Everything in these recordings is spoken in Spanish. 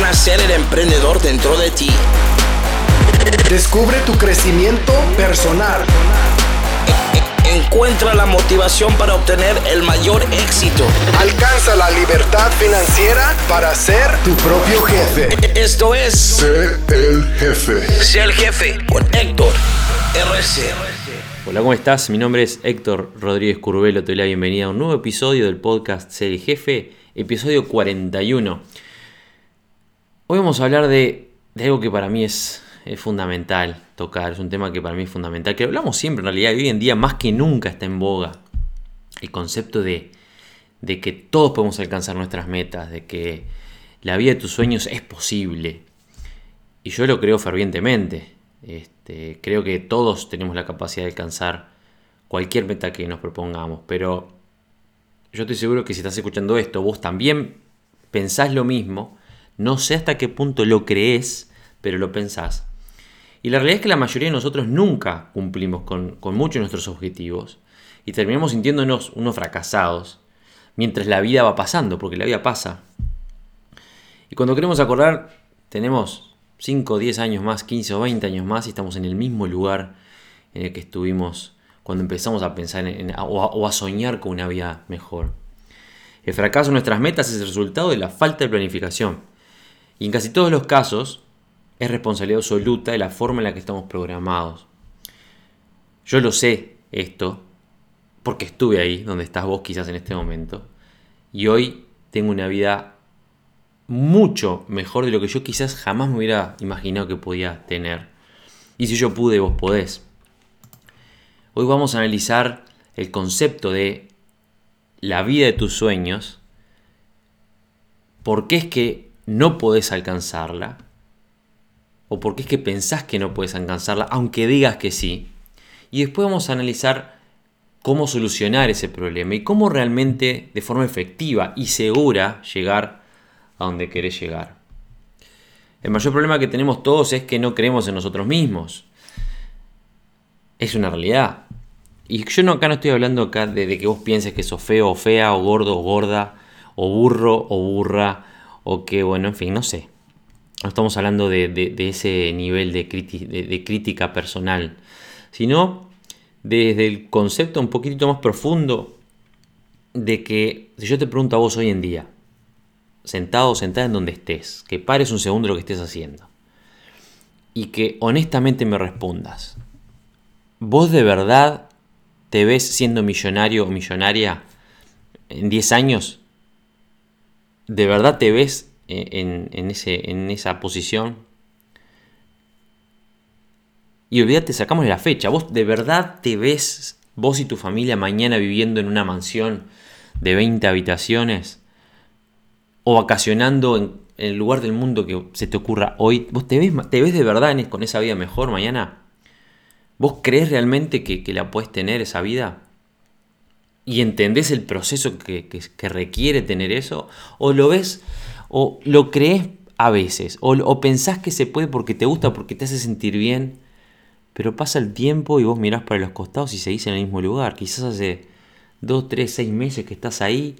Nacer el emprendedor dentro de ti. Descubre tu crecimiento personal. Encuentra la motivación para obtener el mayor éxito. Alcanza la libertad financiera para ser tu propio jefe. Esto es Sé el jefe. Sé el jefe con Héctor RC. Hola, ¿cómo estás? Mi nombre es Héctor Rodríguez Curvelo. Te doy la bienvenida a un nuevo episodio del podcast Ser el Jefe, episodio 41. Hoy vamos a hablar de, algo que para mí es, fundamental tocar, es un tema que para mí es fundamental, que hablamos siempre en realidad, hoy en día más que nunca está en boga. El concepto de, de que todos podemos alcanzar nuestras metas, de que la vida de tus sueños es posible. Y yo lo creo fervientemente. Este, creo que todos tenemos la capacidad de alcanzar cualquier meta que nos propongamos, pero yo estoy seguro que si estás escuchando esto, vos también pensás lo mismo, no sé hasta qué punto lo crees, pero lo pensás. Y la realidad es que la mayoría de nosotros nunca cumplimos con, con muchos de nuestros objetivos y terminamos sintiéndonos unos fracasados mientras la vida va pasando, porque la vida pasa. Y cuando queremos acordar, tenemos 5, 10 años más, 15 o 20 años más y estamos en el mismo lugar en el que estuvimos cuando empezamos a pensar en, o, a, o, a, soñar con una vida mejor. El fracaso de nuestras metas es el resultado de la falta de planificación. Y en casi todos los casos es responsabilidad absoluta de la forma en la que estamos programados. Yo lo sé esto porque estuve ahí donde estás vos quizás en este momento. Y hoy tengo una vida mucho mejor de lo que yo quizás jamás me hubiera imaginado que podía tener. Y si yo pude, vos podés. Hoy vamos a analizar el concepto de la vida de tus sueños, por qué es que no podés alcanzarla, o por qué es que pensás que no puedes alcanzarla, aunque digas que sí. Y después vamos a analizar cómo solucionar ese problema y cómo realmente de forma efectiva y segura llegar a donde querés llegar. El mayor problema que tenemos todos es que no creemos en nosotros mismos. Es una realidad. Y yo no, acá no estoy hablando acá de, de, que vos pienses que sos feo o fea, o gordo o gorda, o burro o burra, o que, bueno, en fin, no sé. No estamos hablando de, ese nivel de, de, crítica personal, sino desde el concepto un poquitito más profundo de que si yo te pregunto a vos hoy en día, sentado sentada en donde estés, que pares un segundo lo que estés haciendo y que honestamente me respondas, ¿vos de verdad te ves siendo millonario o millonaria en 10 años? ¿De verdad te ves en, en, esa posición? Y olvídate, sacamos la fecha. ¿Vos de verdad te ves, vos y tu familia, mañana viviendo en una mansión de 20 habitaciones? ¿O vacacionando en, en el lugar del mundo que se te ocurra hoy? ¿Vos te ves, te ves de verdad con esa vida mejor mañana? ¿Vos crees realmente que, que la puedes tener esa vida? ¿Y entendés el proceso que, que, que, requiere tener eso? ¿O lo ves o lo crees a veces? O, ¿O pensás que se puede porque te gusta, porque te hace sentir bien? Pero pasa el tiempo y vos mirás para los costados y seguís en el mismo lugar. Quizás hace 2, 3, 6 meses que estás ahí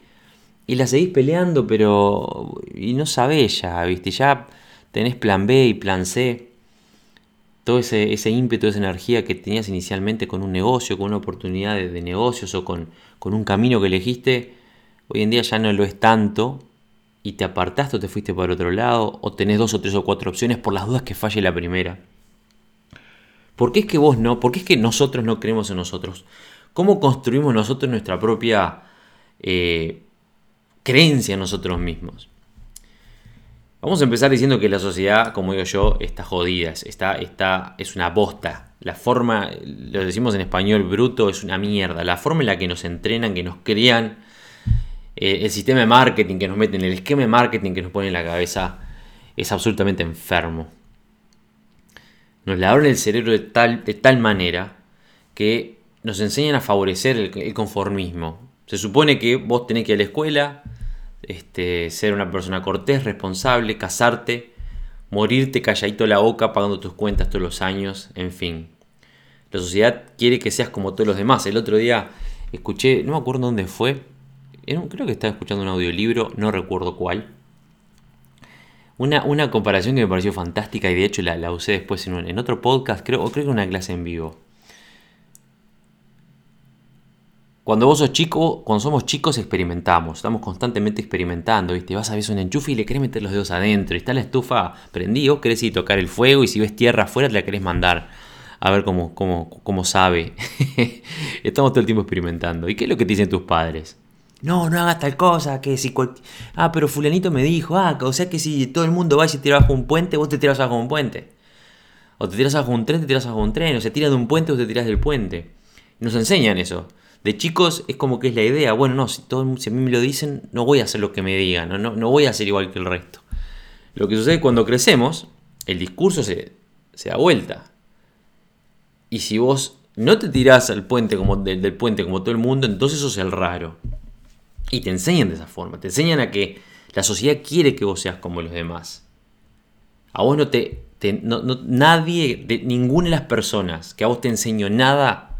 y la seguís peleando, pero. y no sabés ya, ¿viste? Ya tenés plan B y plan C todo ese, ese, ímpetu, esa energía que tenías inicialmente con un negocio, con una oportunidad de, negocios o con, con, un camino que elegiste, hoy en día ya no lo es tanto y te apartaste o te fuiste para otro lado o tenés dos o tres o cuatro opciones por las dudas que falle la primera. ¿Por qué es que vos no? ¿Por qué es que nosotros no creemos en nosotros? ¿Cómo construimos nosotros nuestra propia eh, creencia en nosotros mismos? Vamos a empezar diciendo que la sociedad, como digo yo, está jodida, está, está, es una bosta. La forma, lo decimos en español bruto, es una mierda. La forma en la que nos entrenan, que nos crean, eh, el sistema de marketing que nos meten, el esquema de marketing que nos pone en la cabeza, es absolutamente enfermo. Nos la abren el cerebro de tal, de tal manera que nos enseñan a favorecer el, el conformismo. Se supone que vos tenés que ir a la escuela, este, ser una persona cortés, responsable, casarte, morirte calladito la boca pagando tus cuentas todos los años, en fin. La sociedad quiere que seas como todos los demás. El otro día escuché, no me acuerdo dónde fue, creo que estaba escuchando un audiolibro, no recuerdo cuál. Una, comparación que me pareció fantástica y de hecho la, la usé después en, otro podcast, creo, o creo que una clase en vivo. Cuando vos sos chico, cuando somos chicos experimentamos, estamos constantemente experimentando, ¿viste? Vas a ver un enchufe y le querés meter los dedos adentro, y está la estufa prendida, querés ir tocar el fuego y si ves tierra afuera te la querés mandar a ver cómo, cómo, cómo sabe. estamos todo el tiempo experimentando. ¿Y qué es lo que te dicen tus padres? No, no hagas tal cosa, que si Ah, pero fulanito me dijo, ah, o sea que si todo el mundo va y se tira bajo un puente, vos te tiras bajo un puente. O te tiras bajo un tren, te tiras bajo un tren, o se tira de un puente o te tiras del puente. Nos enseñan eso. De chicos es como que es la idea, bueno, no, si, todo, si a mí me lo dicen, no voy a hacer lo que me digan, no, no, no voy a ser igual que el resto. Lo que sucede cuando crecemos, el discurso se, da vuelta. Y si vos no te tirás al puente como, del, puente como todo el mundo, entonces sos el raro. Y te enseñan de esa forma, te enseñan a que la sociedad quiere que vos seas como los demás. A vos no te... nadie, de, ninguna de las personas que a vos te enseñó nada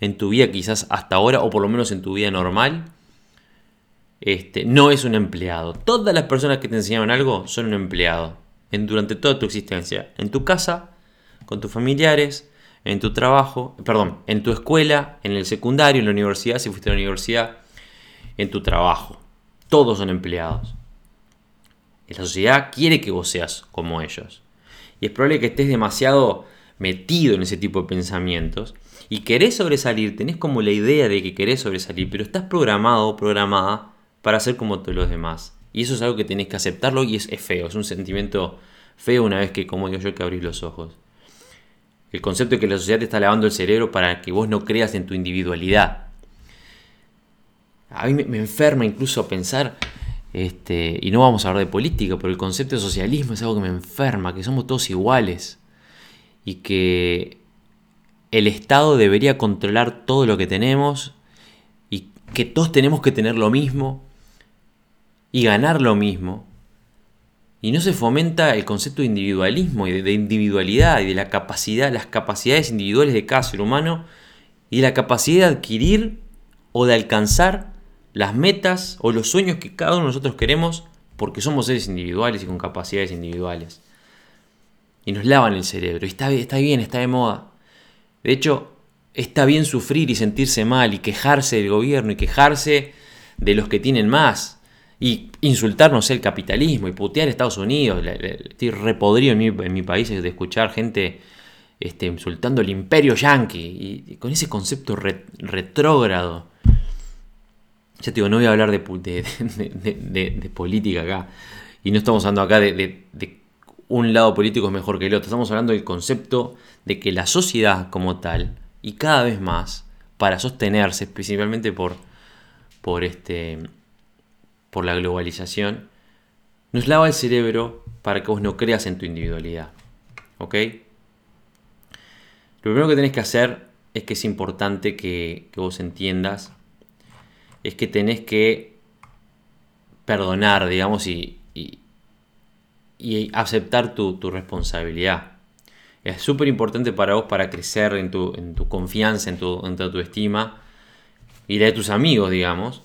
en tu vida quizás hasta ahora, o por lo menos en tu vida normal, este, no es un empleado. Todas las personas que te enseñaron algo son un empleado en, durante toda tu existencia. En tu casa, con tus familiares, en tu trabajo, perdón, en tu escuela, en el secundario, en la universidad, si fuiste a la universidad, en tu trabajo. Todos son empleados. Y la sociedad quiere que vos seas como ellos. Y es probable que estés demasiado metido en ese tipo de pensamientos y querés sobresalir, tenés como la idea de que querés sobresalir, pero estás programado o programada para ser como todos los demás. Y eso es algo que tenés que aceptarlo y es, feo, es un sentimiento feo una vez que, como digo yo, que abrís los ojos. El concepto de que la sociedad te está lavando el cerebro para que vos no creas en tu individualidad. A mí me, enferma incluso pensar, este, y no vamos a hablar de política, pero el concepto de socialismo es algo que me enferma, que somos todos iguales y que el Estado debería controlar todo lo que tenemos y que todos tenemos que tener lo mismo y ganar lo mismo. Y no se fomenta el concepto de individualismo y de individualidad y de la capacidad, las capacidades individuales de cada ser humano y la capacidad de adquirir o de alcanzar las metas o los sueños que cada uno de nosotros queremos porque somos seres individuales y con capacidades individuales. Y nos lavan el cerebro. Y está, está bien, está de moda. De hecho, está bien sufrir y sentirse mal y quejarse del gobierno y quejarse de los que tienen más y insultarnos el capitalismo y putear a Estados Unidos. Estoy repodrido en mi, en mi país de escuchar gente este, insultando el imperio yanqui y, con ese concepto retrógrado. Ya te digo, no voy a hablar de, de, política acá. Y no estamos hablando acá de, un lado político es mejor que el otro. Estamos hablando del concepto de que la sociedad como tal, y cada vez más, para sostenerse, principalmente por, por, este, por la globalización, nos lava el cerebro para que vos no creas en tu individualidad. ¿Ok? Lo primero que tenés que hacer es que es importante que, vos entiendas, es que tenés que perdonar, digamos, y, y aceptar tu, responsabilidad. Es súper importante para vos para crecer en tu, en tu confianza, en tu, en tu estima y la de tus amigos, digamos.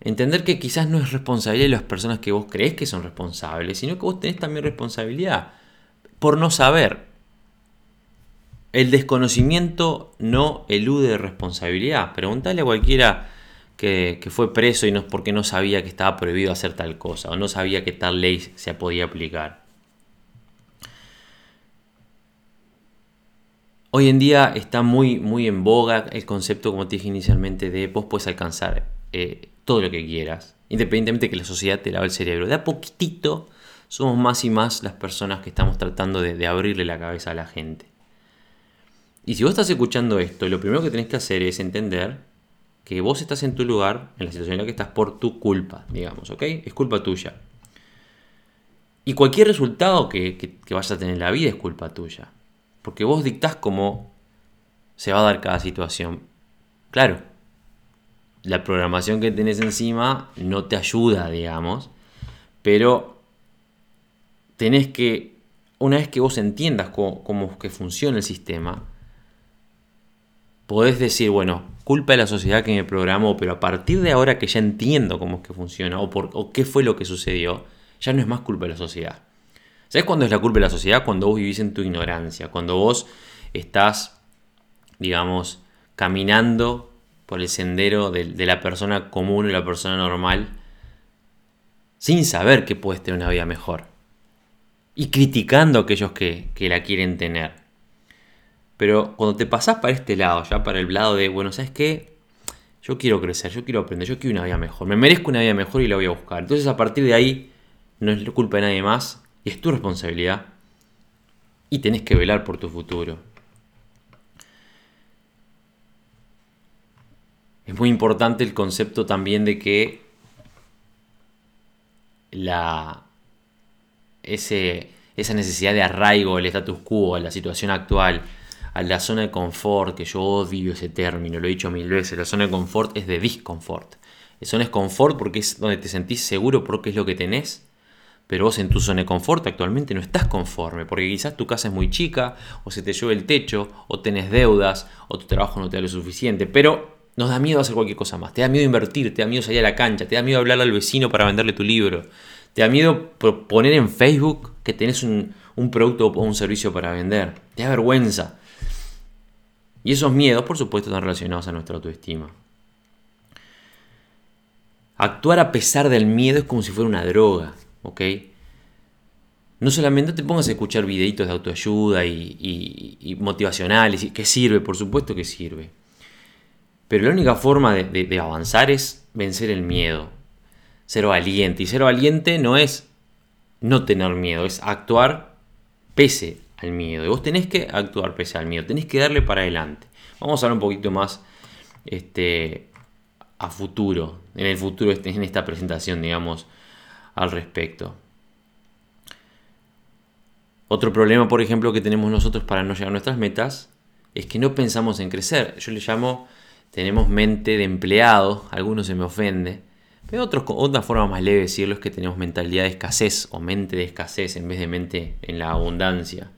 Entender que quizás no es responsabilidad de las personas que vos crees que son responsables, sino que vos tenés también responsabilidad por no saber. El desconocimiento no elude responsabilidad. Preguntale a cualquiera que, fue preso y no es porque no sabía que estaba prohibido hacer tal cosa o no sabía que tal ley se podía aplicar. Hoy en día está muy, muy en boga el concepto, como te dije inicialmente, de vos puedes alcanzar eh, todo lo que quieras, independientemente de que la sociedad te lave el cerebro. De a poquitito somos más y más las personas que estamos tratando de, de abrirle la cabeza a la gente. Y si vos estás escuchando esto, lo primero que tenés que hacer es entender que vos estás en tu lugar, en la situación en la que estás por tu culpa, digamos, ¿ok? Es culpa tuya. Y cualquier resultado que, vayas a tener en la vida es culpa tuya. Porque vos dictás cómo se va a dar cada situación. Claro, la programación que tenés encima no te ayuda, digamos, pero tenés que, una vez que vos entiendas cómo, cómo que funciona el sistema, podés decir, bueno, culpa de la sociedad que me programó, pero a partir de ahora que ya entiendo cómo es que funciona o, por, qué fue lo que sucedió, Ya no es más culpa de la sociedad. ¿Sabes cuándo es la culpa de la sociedad? Cuando vos vivís en tu ignorancia, cuando vos estás, digamos, caminando por el sendero de, la persona común y la persona normal sin saber que puedes tener una vida mejor. Y criticando a aquellos que, la quieren tener. Pero cuando te pasás para este lado, ya para el lado de, bueno, ¿sabes qué? Yo quiero crecer, yo quiero aprender, yo quiero una vida mejor. Me merezco una vida mejor y la voy a buscar. Entonces a partir de ahí no es culpa de nadie más y es tu responsabilidad. Y tenés que velar por tu futuro. Es muy importante el concepto también de que la, ese, esa necesidad de arraigo al status quo, la situación actual, a la zona de confort, que yo odio ese término, lo he dicho mil veces, la zona de confort es de disconfort. La zona de confort porque es donde te sentís seguro porque es lo que tenés, pero vos en tu zona de confort actualmente no estás conforme, porque quizás tu casa es muy chica, o se te llueve el techo, o tenés deudas, o tu trabajo no te da lo suficiente, pero nos da miedo hacer cualquier cosa más. Te da miedo invertir, te da miedo salir a la cancha, te da miedo hablarle al vecino para venderle tu libro. Te da miedo poner en Facebook que tenés un, producto o un servicio para vender. Te da vergüenza. Y esos miedos, por supuesto, están relacionados a nuestra autoestima. Actuar a pesar del miedo es como si fuera una droga, ¿ok? No solamente te pongas a escuchar videitos de autoayuda y, motivacionales, y que sirve, por supuesto que sirve. Pero la única forma de, avanzar es vencer el miedo, ser valiente. Y ser valiente no es no tener miedo, es actuar pese al miedo. Y vos tenés que actuar pese al miedo, tenés que darle para adelante. Vamos a hablar un poquito más este, a futuro, en el futuro, este, en esta presentación, digamos, al respecto. Otro problema, por ejemplo, que tenemos nosotros para no llegar a nuestras metas es que no pensamos en crecer. Yo le llamo tenemos mente de empleado, algunos se me ofende, pero otros, otra forma más leve de decirlo es que tenemos mentalidad de escasez o mente de escasez en vez de mente en la abundancia.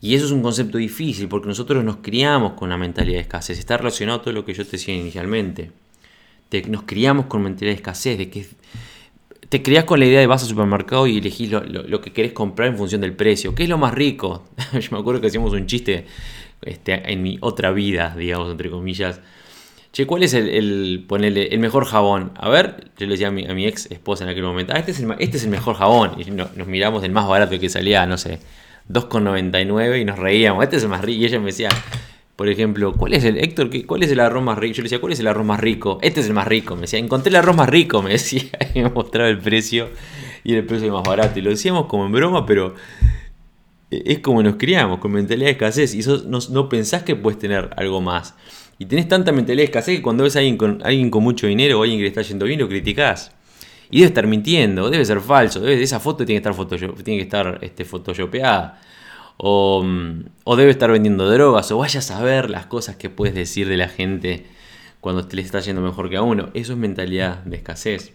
Y eso es un concepto difícil porque nosotros nos criamos con la mentalidad de escasez. Está relacionado a todo lo que yo te decía inicialmente. nos criamos con mentalidad de escasez, de que te criás con la idea de vas al supermercado y elegís lo, que querés comprar en función del precio. ¿Qué es lo más rico? yo me acuerdo que hacíamos un chiste este, en mi otra vida, digamos, entre comillas. Che, ¿cuál es el, el, el mejor jabón? A ver, yo le decía a mi, ex esposa en aquel momento, ah, este, es el, este es el mejor jabón. Y nos miramos del más barato que salía, no sé, 2,99 y nos reíamos, este es el más rico. Y ella me decía, por ejemplo, ¿cuál es el, Héctor, cuál es el arroz más rico? Yo le decía, ¿cuál es el arroz más rico? Este es el más rico. Me decía, encontré el arroz más rico, me decía, y me mostraba el precio y el precio más barato. Y lo decíamos como en broma, pero es como nos criamos, con mentalidad de escasez, y no, pensás que puedes tener algo más. Y tenés tanta mentalidad de escasez que cuando ves a alguien con, alguien con mucho dinero o alguien que le está yendo bien, lo criticás. Y debe estar mintiendo, debe ser falso, debe, esa foto tiene que estar, photoshop, estar este, photoshopeada. O, o, debe estar vendiendo drogas, o vaya a saber las cosas que puedes decir de la gente cuando te le está yendo mejor que a uno. Eso es mentalidad de escasez.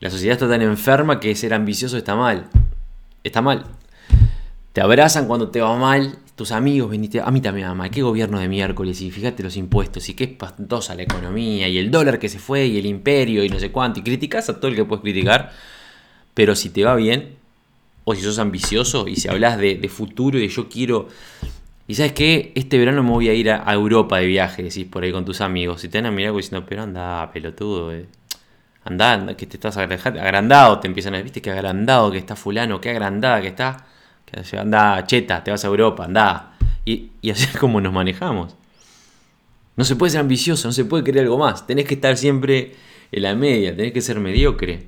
La sociedad está tan enferma que ser ambicioso está mal está mal. Te abrazan cuando te va mal, tus amigos veniste, a mí también va mal, qué gobierno de miércoles y fíjate los impuestos y qué espantosa la economía y el dólar que se fue y el imperio y no sé cuánto y criticas a todo el que puedes criticar, pero si te va bien o si sos ambicioso y si hablas de, futuro y yo quiero y sabes qué, este verano me voy a ir a, Europa de viaje, decís por ahí con tus amigos y te van a mirar diciendo, pero anda pelotudo, eh anda, que te estás agrandado, te empiezan a decir, viste que agrandado que está fulano, que agrandada que está, que anda cheta, te vas a Europa, anda. Y, así es como nos manejamos. No se puede ser ambicioso, no se puede querer algo más, tenés que estar siempre en la media, tenés que ser mediocre.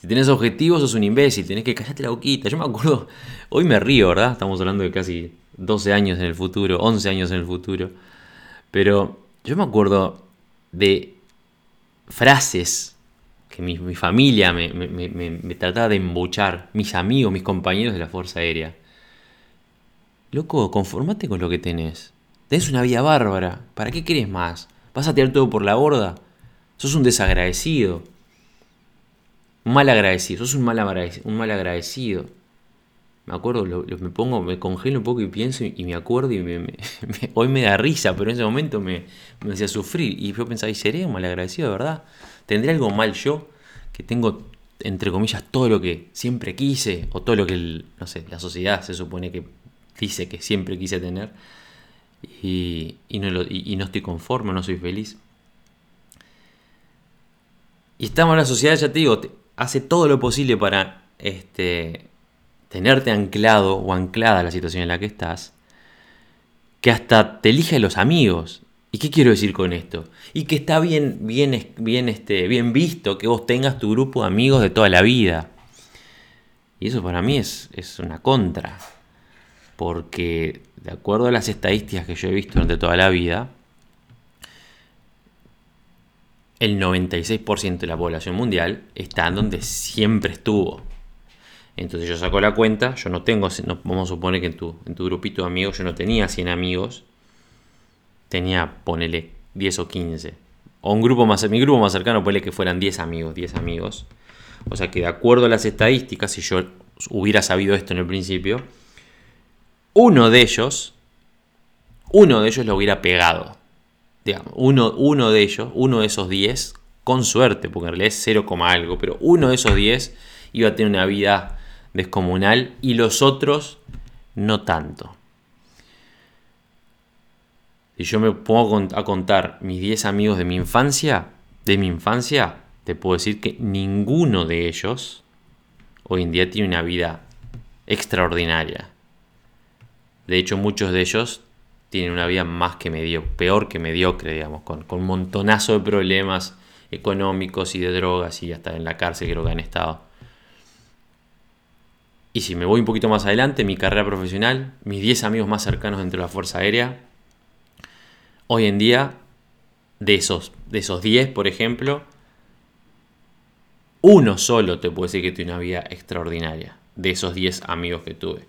Si tenés objetivos, sos un imbécil, tenés que callarte la boquita. Yo me acuerdo, hoy me río, ¿verdad? Estamos hablando de casi 12 años en el futuro, 11 años en el futuro. Pero yo me acuerdo de frases que mi, familia me, trataba de embuchar, mis amigos, mis compañeros de la Fuerza Aérea. Loco, conformate con lo que tenés. Tenés una vida bárbara. ¿Para qué querés más? ¿Vas a tirar todo por la borda? Sos un desagradecido. Un mal agradecido. Sos un mal. Un mal agradecido. Me acuerdo, me pongo, me congelo un poco y pienso y, me acuerdo y me, hoy me da risa, pero en ese momento me, hacía sufrir. Y yo pensaba, ¿y seré malagradecido, de verdad? ¿Tendré algo mal yo? Que tengo, entre comillas, todo lo que siempre quise, o todo lo que, no sé, la sociedad se supone que dice que siempre quise tener, y, no, y no estoy conforme, no soy feliz. Y estamos en la sociedad, ya te digo, hace todo lo posible para este, tenerte anclado o anclada a la situación en la que estás, que hasta te elige los amigos. ¿Y qué quiero decir con esto? Y que está bien, bien, bien, este, bien visto que vos tengas tu grupo de amigos de toda la vida. Y eso para mí es, es una contra. Porque de acuerdo a las estadísticas que yo he visto durante toda la vida, el 96% de la población mundial está en donde siempre estuvo. Entonces yo saco la cuenta, yo no tengo, vamos a suponer que en tu, en tu grupito de amigos yo no tenía 100 amigos, tenía, ponele, 10 o 15. O un grupo más, mi grupo más cercano, ponele que fueran 10 amigos, 10 amigos. O sea que de acuerdo a las estadísticas, si yo hubiera sabido esto en el principio, uno de ellos, uno de ellos lo hubiera pegado uno, uno de ellos, uno de esos 10, con suerte, porque en realidad es 0, algo, pero uno de esos 10 iba a tener una vida descomunal y los otros no tanto. Si yo me pongo a contar mis 10 amigos de mi infancia, de mi infancia, te puedo decir que ninguno de ellos hoy en día tiene una vida extraordinaria. De hecho, muchos de ellos tienen una vida más que medio, peor que mediocre, digamos, con, con un montonazo de problemas económicos y de drogas y hasta en la cárcel creo que han estado. Y si me voy un poquito más adelante, mi carrera profesional, mis 10 amigos más cercanos dentro de la Fuerza Aérea, hoy en día, de esos, de esos 10, por ejemplo, uno solo te puede decir que tiene una vida extraordinaria, de esos 10 amigos que tuve.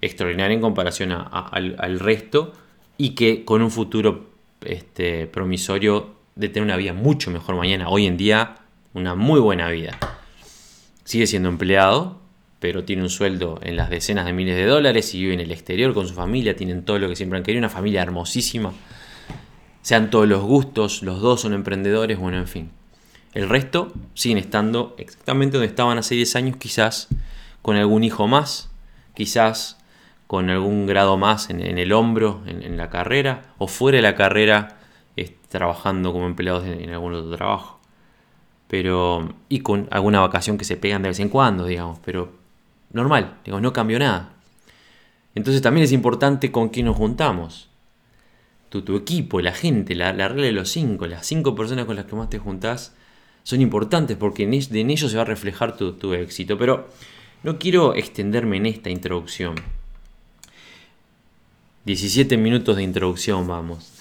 Extraordinaria en comparación al, resto, y que con un futuro este, promisorio de tener una vida mucho mejor mañana, hoy en día una muy buena vida. Sigue siendo empleado, pero tiene un sueldo en las decenas de miles de dólares y vive en el exterior con su familia, tienen todo lo que siempre han querido, una familia hermosísima, sean todos los gustos, los dos son emprendedores, bueno, en fin. El resto siguen estando exactamente donde estaban hace 10 años, quizás con algún hijo más, quizás con algún grado más en, el hombro, en, la carrera, o fuera de la carrera, trabajando como empleados en, algún otro trabajo. Pero, y con alguna vacación que se pegan de vez en cuando, digamos, pero normal, digo, no cambió nada. Entonces también es importante con quién nos juntamos. Tu, equipo, la gente, la, regla de los cinco, las cinco personas con las que más te juntás, son importantes porque en, en ellos se va a reflejar tu, éxito. Pero no quiero extenderme en esta introducción 17 minutos de introducción, vamos.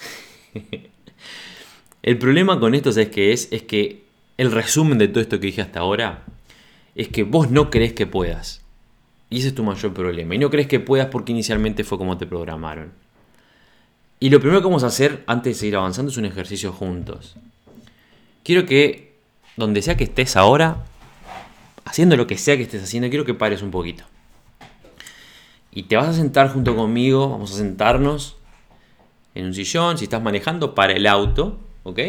el problema con esto, ¿sabes qué es? Es que el resumen de todo esto que dije hasta ahora es que vos no crees que puedas. Y ese es tu mayor problema. Y no crees que puedas porque inicialmente fue como te programaron. Y lo primero que vamos a hacer antes de seguir avanzando es un ejercicio juntos. Quiero que, donde sea que estés ahora, haciendo lo que sea que estés haciendo, quiero que pares un poquito y te vas a sentar junto conmigo, vamos a sentarnos en un sillón, si estás manejando, para el auto, ¿ok?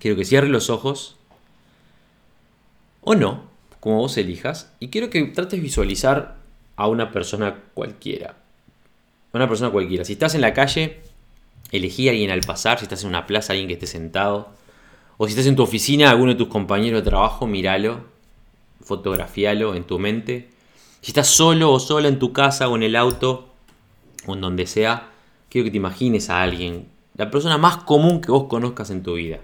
Quiero que cierres los ojos, o no, como vos elijas, y quiero que trates de visualizar a una persona cualquiera. Una persona cualquiera. Si estás en la calle, elegí a alguien al pasar, si estás en una plaza, alguien que esté sentado, o si estás en tu oficina, alguno de tus compañeros de trabajo, míralo, fotografialo en tu mente si estás solo o sola en tu casa o en el auto o en donde sea, quiero que te imagines a alguien, la persona más común que vos conozcas en tu vida.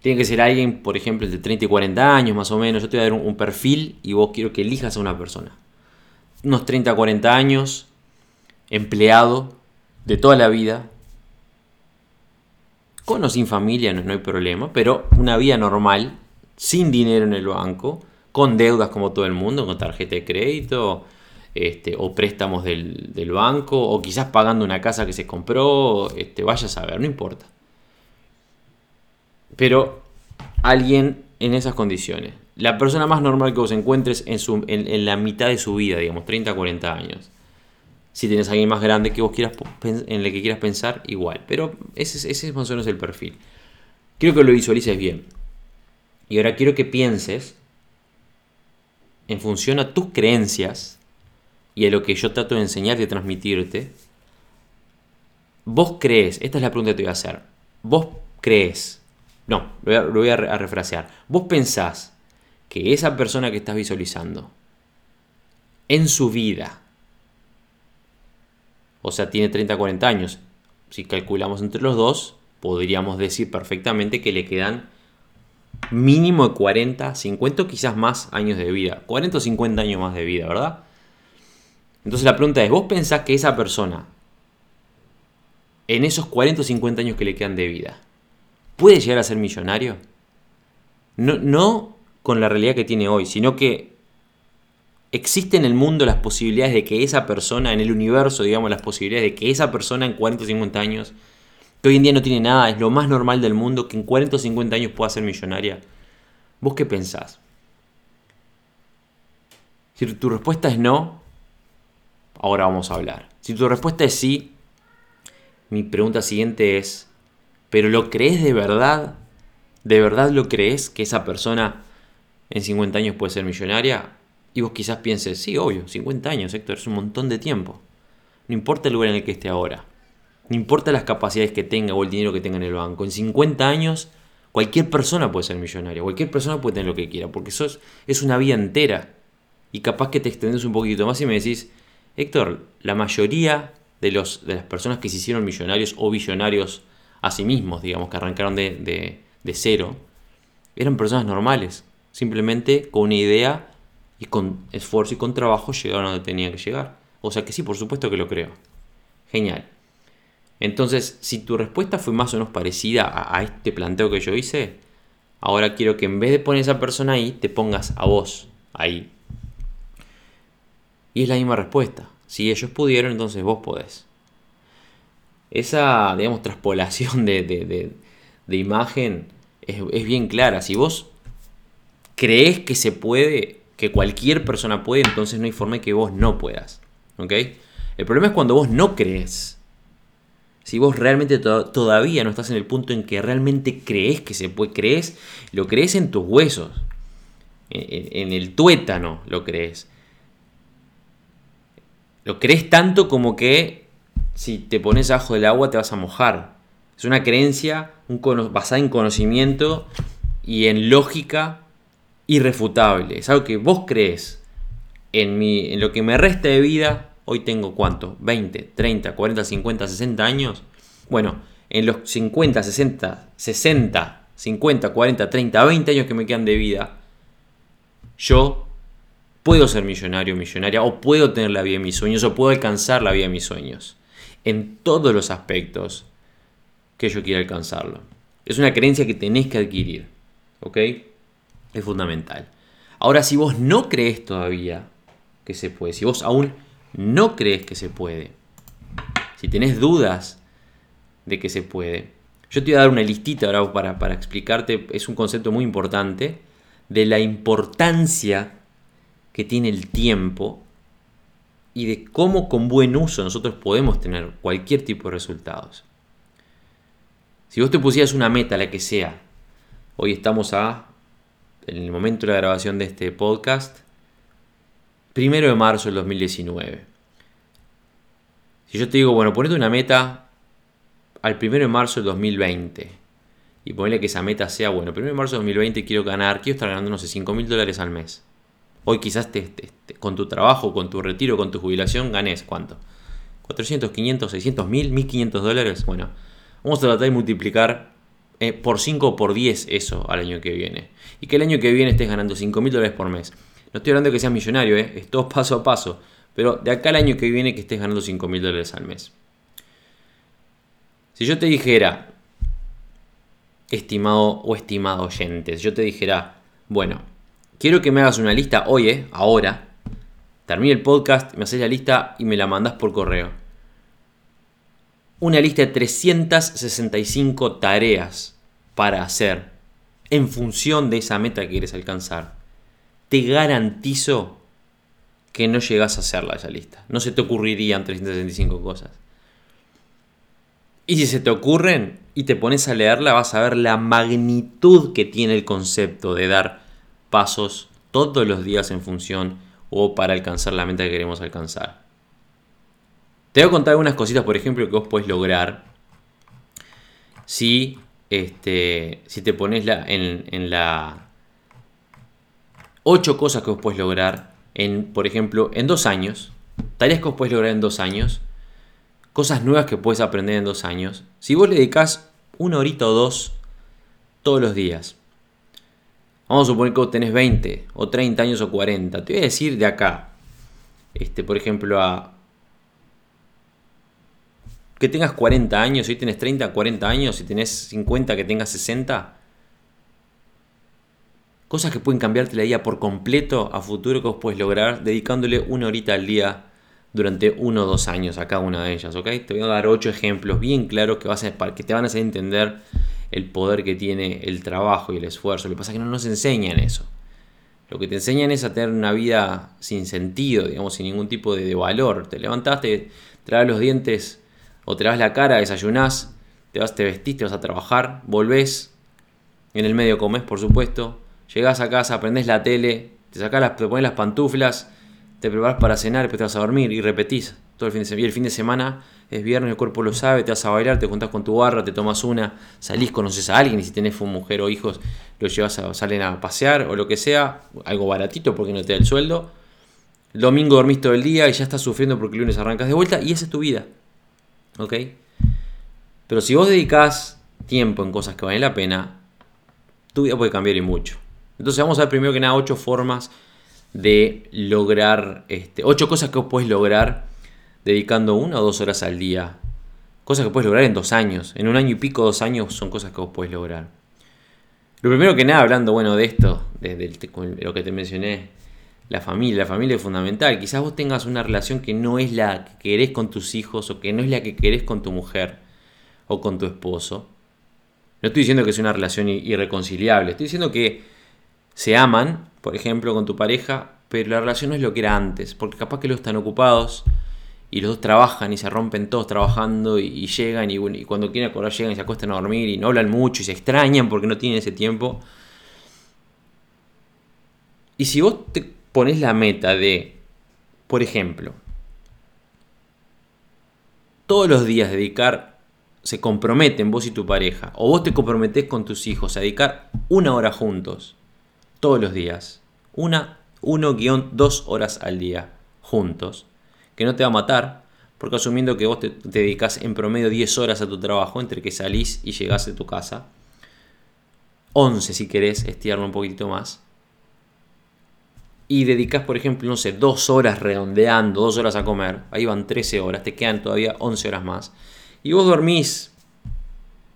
Tiene que ser alguien, por ejemplo, de 30 y 40 años más o menos. Yo te voy a dar un, perfil y vos quiero que elijas a una persona. Unos 30 a 40 años, empleado de toda la vida, con o sin familia, no, no hay problema, pero una vida normal, sin dinero en el banco, con deudas como todo el mundo, con tarjeta de crédito, este, o préstamos del, banco, o quizás pagando una casa que se compró, este, vaya a saber, no importa. Pero alguien en esas condiciones. la persona más normal que vos encuentres en, la mitad de su vida, digamos, 30, 40 años. Si tienes a alguien más grande que vos quieras en el que quieras pensar, igual. Pero ese, ese es más o menos el perfil. Quiero que lo visualices bien. Y ahora quiero que pienses en función a tus creencias y a lo que yo trato de enseñarte y transmitirte. Vos crees, esta es la pregunta que te voy a hacer. Vos crees, no, lo voy a, refrasear. Vos pensás que esa persona que estás visualizando en su vida, o sea, tiene 30, 40 años, si calculamos entre los dos, podríamos decir perfectamente que le quedan mínimo de 40, 50 o quizás más años de vida. 40 o 50 años más de vida, ¿verdad? Entonces la pregunta es, ¿vos pensás que esa persona, en esos 40 o 50 años que le quedan de vida, puede llegar a ser millonario? No, no con la realidad que tiene hoy, sino que existe en el mundo las posibilidades de que esa persona, en el universo, digamos, las posibilidades de que esa persona en 40 o 50 años, que hoy en día no tiene nada, es lo más normal del mundo, que en 40 o 50 años pueda ser millonaria. ¿Vos qué pensás? Si tu respuesta es no, ahora vamos a hablar. Si tu respuesta es sí, mi pregunta siguiente es, ¿pero lo crees de verdad? ¿De verdad lo crees que esa persona en 50 años puede ser millonaria? Y vos quizás pienses, sí, obvio, 50 años, Héctor, es un montón de tiempo. No importa el lugar en el que esté ahora. No importa las capacidades que tenga o el dinero que tenga en el banco. En 50 años, cualquier persona puede ser millonaria. Cualquier persona puede tener lo que quiera. Porque eso es, una vida entera. Y capaz que te extendes un poquito más y me decís, Héctor, la mayoría de, los, de las personas que se hicieron millonarios o billonarios a sí mismos, digamos, que arrancaron de, de cero, eran personas normales Simplemente con una idea y con esfuerzo y con trabajo llegaron a donde tenían que llegar. O sea que sí, por supuesto que lo creo. Genial. Entonces, si tu respuesta fue más o menos parecida a, este planteo que yo hice, ahora quiero que en vez de poner a esa persona ahí, te pongas a vos ahí. Y es la misma respuesta. Si ellos pudieron, entonces vos podés. Esa, digamos, traspolación de, imagen es, bien clara. Si vos crees que se puede, que cualquier persona puede, entonces no hay forma de que vos no puedas. ¿Ok? El problema es cuando vos no crees. Si vos realmente todavía no estás en el punto en que realmente crees que se puede, crees, lo crees en tus huesos, en, el tuétano lo crees. Lo crees tanto como que si te pones abajo del agua te vas a mojar. Es una creencia basada en conocimiento y en lógica irrefutable. Es algo que vos crees. En, mi, en lo que me resta de vida, hoy tengo cuánto? 20, 30, 40, 50, 60 años. Bueno, en los 50, 60, 60, 50, 40, 30, 20 años que me quedan de vida, yo puedo ser millonario millonaria, o puedo tener la vida de mis sueños, o puedo alcanzar la vida de mis sueños. En todos los aspectos que yo quiera alcanzarlo. Es una creencia que tenés que adquirir. Es fundamental. Ahora, si vos no crees todavía que se puede, si vos aún no crees que se puede, si tenés dudas de que se puede, yo te voy a dar una listita ahora para, para explicarte, es un concepto muy importante, de la importancia que tiene el tiempo y de cómo con buen uso nosotros podemos tener cualquier tipo de resultados. Si vos te pusieras una meta, la que sea, hoy estamos a en el momento de la grabación de este podcast, primero de marzo del 2019. Si yo te digo, bueno, ponete una meta al primero de marzo del 2020 y ponle que esa meta sea, bueno, primero de marzo del 2020 quiero ganar, quiero estar ganando, no sé, 5 mil dólares al mes. Hoy quizás te, con tu trabajo, con tu retiro, con tu jubilación, ganes cuánto? 400, 500, 600, 1000, 1500 dólares. Bueno, vamos a tratar de multiplicar eh, por 5 o por 10 eso al año que viene. Y que el año que viene estés ganando 5 mil dólares por mes. No estoy hablando de que seas millonario, ¿eh? es todo paso a paso. Pero de acá al año que viene que estés ganando 5 mil dólares al mes. Si yo te dijera, estimado o estimado oyentes, yo te dijera, bueno, quiero que me hagas una lista hoy, ¿eh? ahora. Termine el podcast, me haces la lista y me la mandas por correo una lista de 365 tareas para hacer en función de esa meta que quieres alcanzar. te garantizo que no llegas a hacerla esa lista. No se te ocurrirían 365 cosas. Y si se te ocurren y te pones a leerla, vas a ver la magnitud que tiene el concepto de dar pasos todos los días en función o para alcanzar la meta que queremos alcanzar. Te voy a contar algunas cositas, por ejemplo, que vos puedes lograr si, este, si te pones la, en, en la... Ocho cosas que vos puedes lograr en, por ejemplo, en dos años. Tareas que vos puedes lograr en dos años cosas nuevas que puedes aprender en dos años. Si vos le dedicas una horita o dos todos los días, vamos a suponer que vos tenés 20 o 30 años o 40, te voy a decir de acá, este, por ejemplo, a que tengas 40 años, si tenés 30, 40 años, si tenés 50, que tengas 60, cosas que pueden cambiarte la vida por completo a futuro que vos puedes lograr dedicándole una horita al día durante uno o dos años a cada una de ellas, ¿ok? Te voy a dar ocho ejemplos bien claros que, vas a, que te van a hacer entender el poder que tiene el trabajo y el esfuerzo. Lo que pasa es que no nos enseñan eso. Lo que te enseñan es a tener una vida sin sentido, digamos, sin ningún tipo de, valor. Te levantaste, te, los dientes o te lavas la cara, desayunás, te vas, te vestís, te vas a trabajar, volvés, en el medio comes, por supuesto, llegás a casa, prendés la tele, te sacás las, te pones las pantuflas, te preparas para cenar, después te vas a dormir y repetís todo el fin de semana. Y el fin de semana es viernes, el cuerpo lo sabe, te vas a bailar, te juntás con tu barra, te tomas una, salís, conoces a alguien y si tenés mujer o hijos, lo llevas a, salen a pasear o lo que sea, algo baratito porque no te da el sueldo. El domingo dormís todo el día y ya estás sufriendo porque el lunes arrancas de vuelta y esa es tu vida. ¿Ok? Pero si vos dedicás tiempo en cosas que valen la pena, tu vida puede cambiar y mucho. Entonces vamos a ver primero que nada ocho formas de lograr, este, ocho cosas que vos podés lograr dedicando una o dos horas al día. Cosas que puedes lograr en dos años. En un año y pico, dos años son cosas que vos podés lograr. Lo primero que nada, hablando bueno de esto, de, lo que te mencioné, la familia. La familia es fundamental. Quizás vos tengas una relación que no es la que querés con tus hijos o que no es la que querés con tu mujer o con tu esposo. No estoy diciendo que es una relación irreconciliable. Estoy diciendo que se aman, por ejemplo, con tu pareja, pero la relación no es lo que era antes, porque capaz que los están ocupados y los dos trabajan y se rompen todos trabajando y, llegan y, cuando quieren acordar llegan y se acuestan a dormir y no hablan mucho y se extrañan porque no tienen ese tiempo. Y si vos te pones la meta de, por ejemplo, todos los días dedicar, se comprometen vos y tu pareja, o vos te comprometés con tus hijos a dedicar una hora juntos, todos los días. Una, 1-2 horas al día, juntos. Que no te va a matar, porque asumiendo que vos te, dedicas en promedio 10 horas a tu trabajo, entre que salís y llegás a tu casa. 11 si querés estirarlo un poquitito más. Y dedicas, por ejemplo, no sé, 2 horas redondeando, 2 horas a comer. Ahí van 13 horas, te quedan todavía 11 horas más. Y vos dormís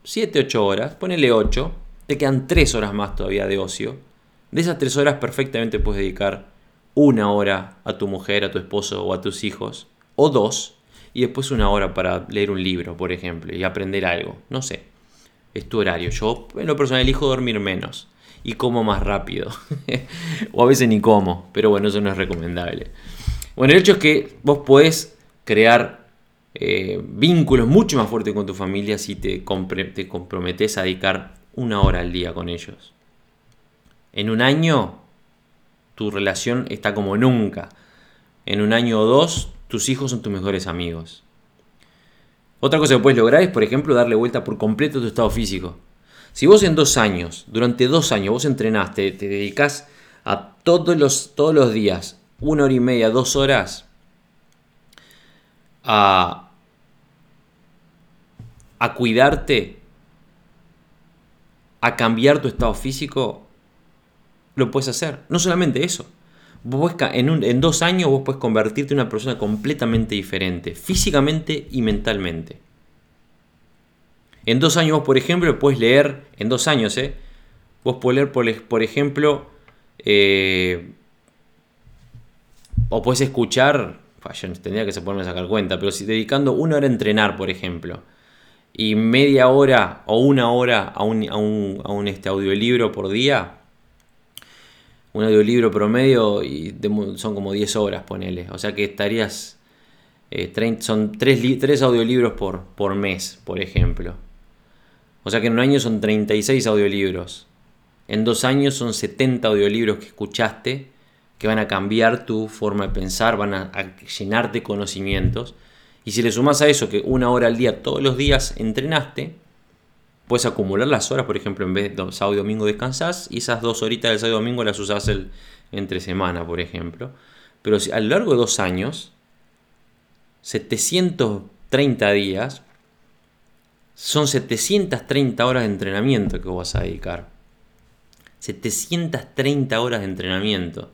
7, 8 horas, ponele 8, te quedan 3 horas más todavía de ocio de esas tres horas perfectamente puedes dedicar una hora a tu mujer, a tu esposo o a tus hijos, o dos, y después una hora para leer un libro, por ejemplo, y aprender algo. No sé, es tu horario. Yo en lo personal elijo dormir menos y como más rápido. o a veces ni como, pero bueno, eso no es recomendable. Bueno, el hecho es que vos podés crear eh, vínculos mucho más fuertes con tu familia si te, te comprometes a dedicar una hora al día con ellos. En un año tu relación está como nunca. En un año o dos tus hijos son tus mejores amigos. Otra cosa que puedes lograr es, por ejemplo, darle vuelta por completo a tu estado físico. Si vos en dos años, durante dos años, vos entrenaste, te dedicas a todos los, todos los días, una hora y media, dos horas, a, a cuidarte, a cambiar tu estado físico, lo puedes hacer. No solamente eso. en, en dos años vos puedes convertirte en una persona completamente diferente, físicamente y mentalmente. En dos años vos, por ejemplo, puedes leer, en dos años, ¿eh? Vos puedes leer, por, por ejemplo, eh, o puedes escuchar, yo tendría que ponerme a sacar cuenta, pero si dedicando una hora a entrenar, por ejemplo, y media hora o una hora a un, a un, a un este audiolibro por día, un audiolibro promedio y son como 10 horas, ponele. O sea que estarías... Eh, son 3, audiolibros por, por mes, por ejemplo. O sea que en un año son 36 audiolibros. En dos años son 70 audiolibros que escuchaste que van a cambiar tu forma de pensar, van a, llenarte de conocimientos. Y si le sumas a eso que una hora al día todos los días entrenaste, puedes acumular las horas, por ejemplo, en vez de sábado y domingo descansás y esas dos horitas del sábado y domingo las usás el, entre semana, por ejemplo. Pero si a lo largo de dos años, 730 días, son 730 horas de entrenamiento que vas a dedicar. 730 horas de entrenamiento.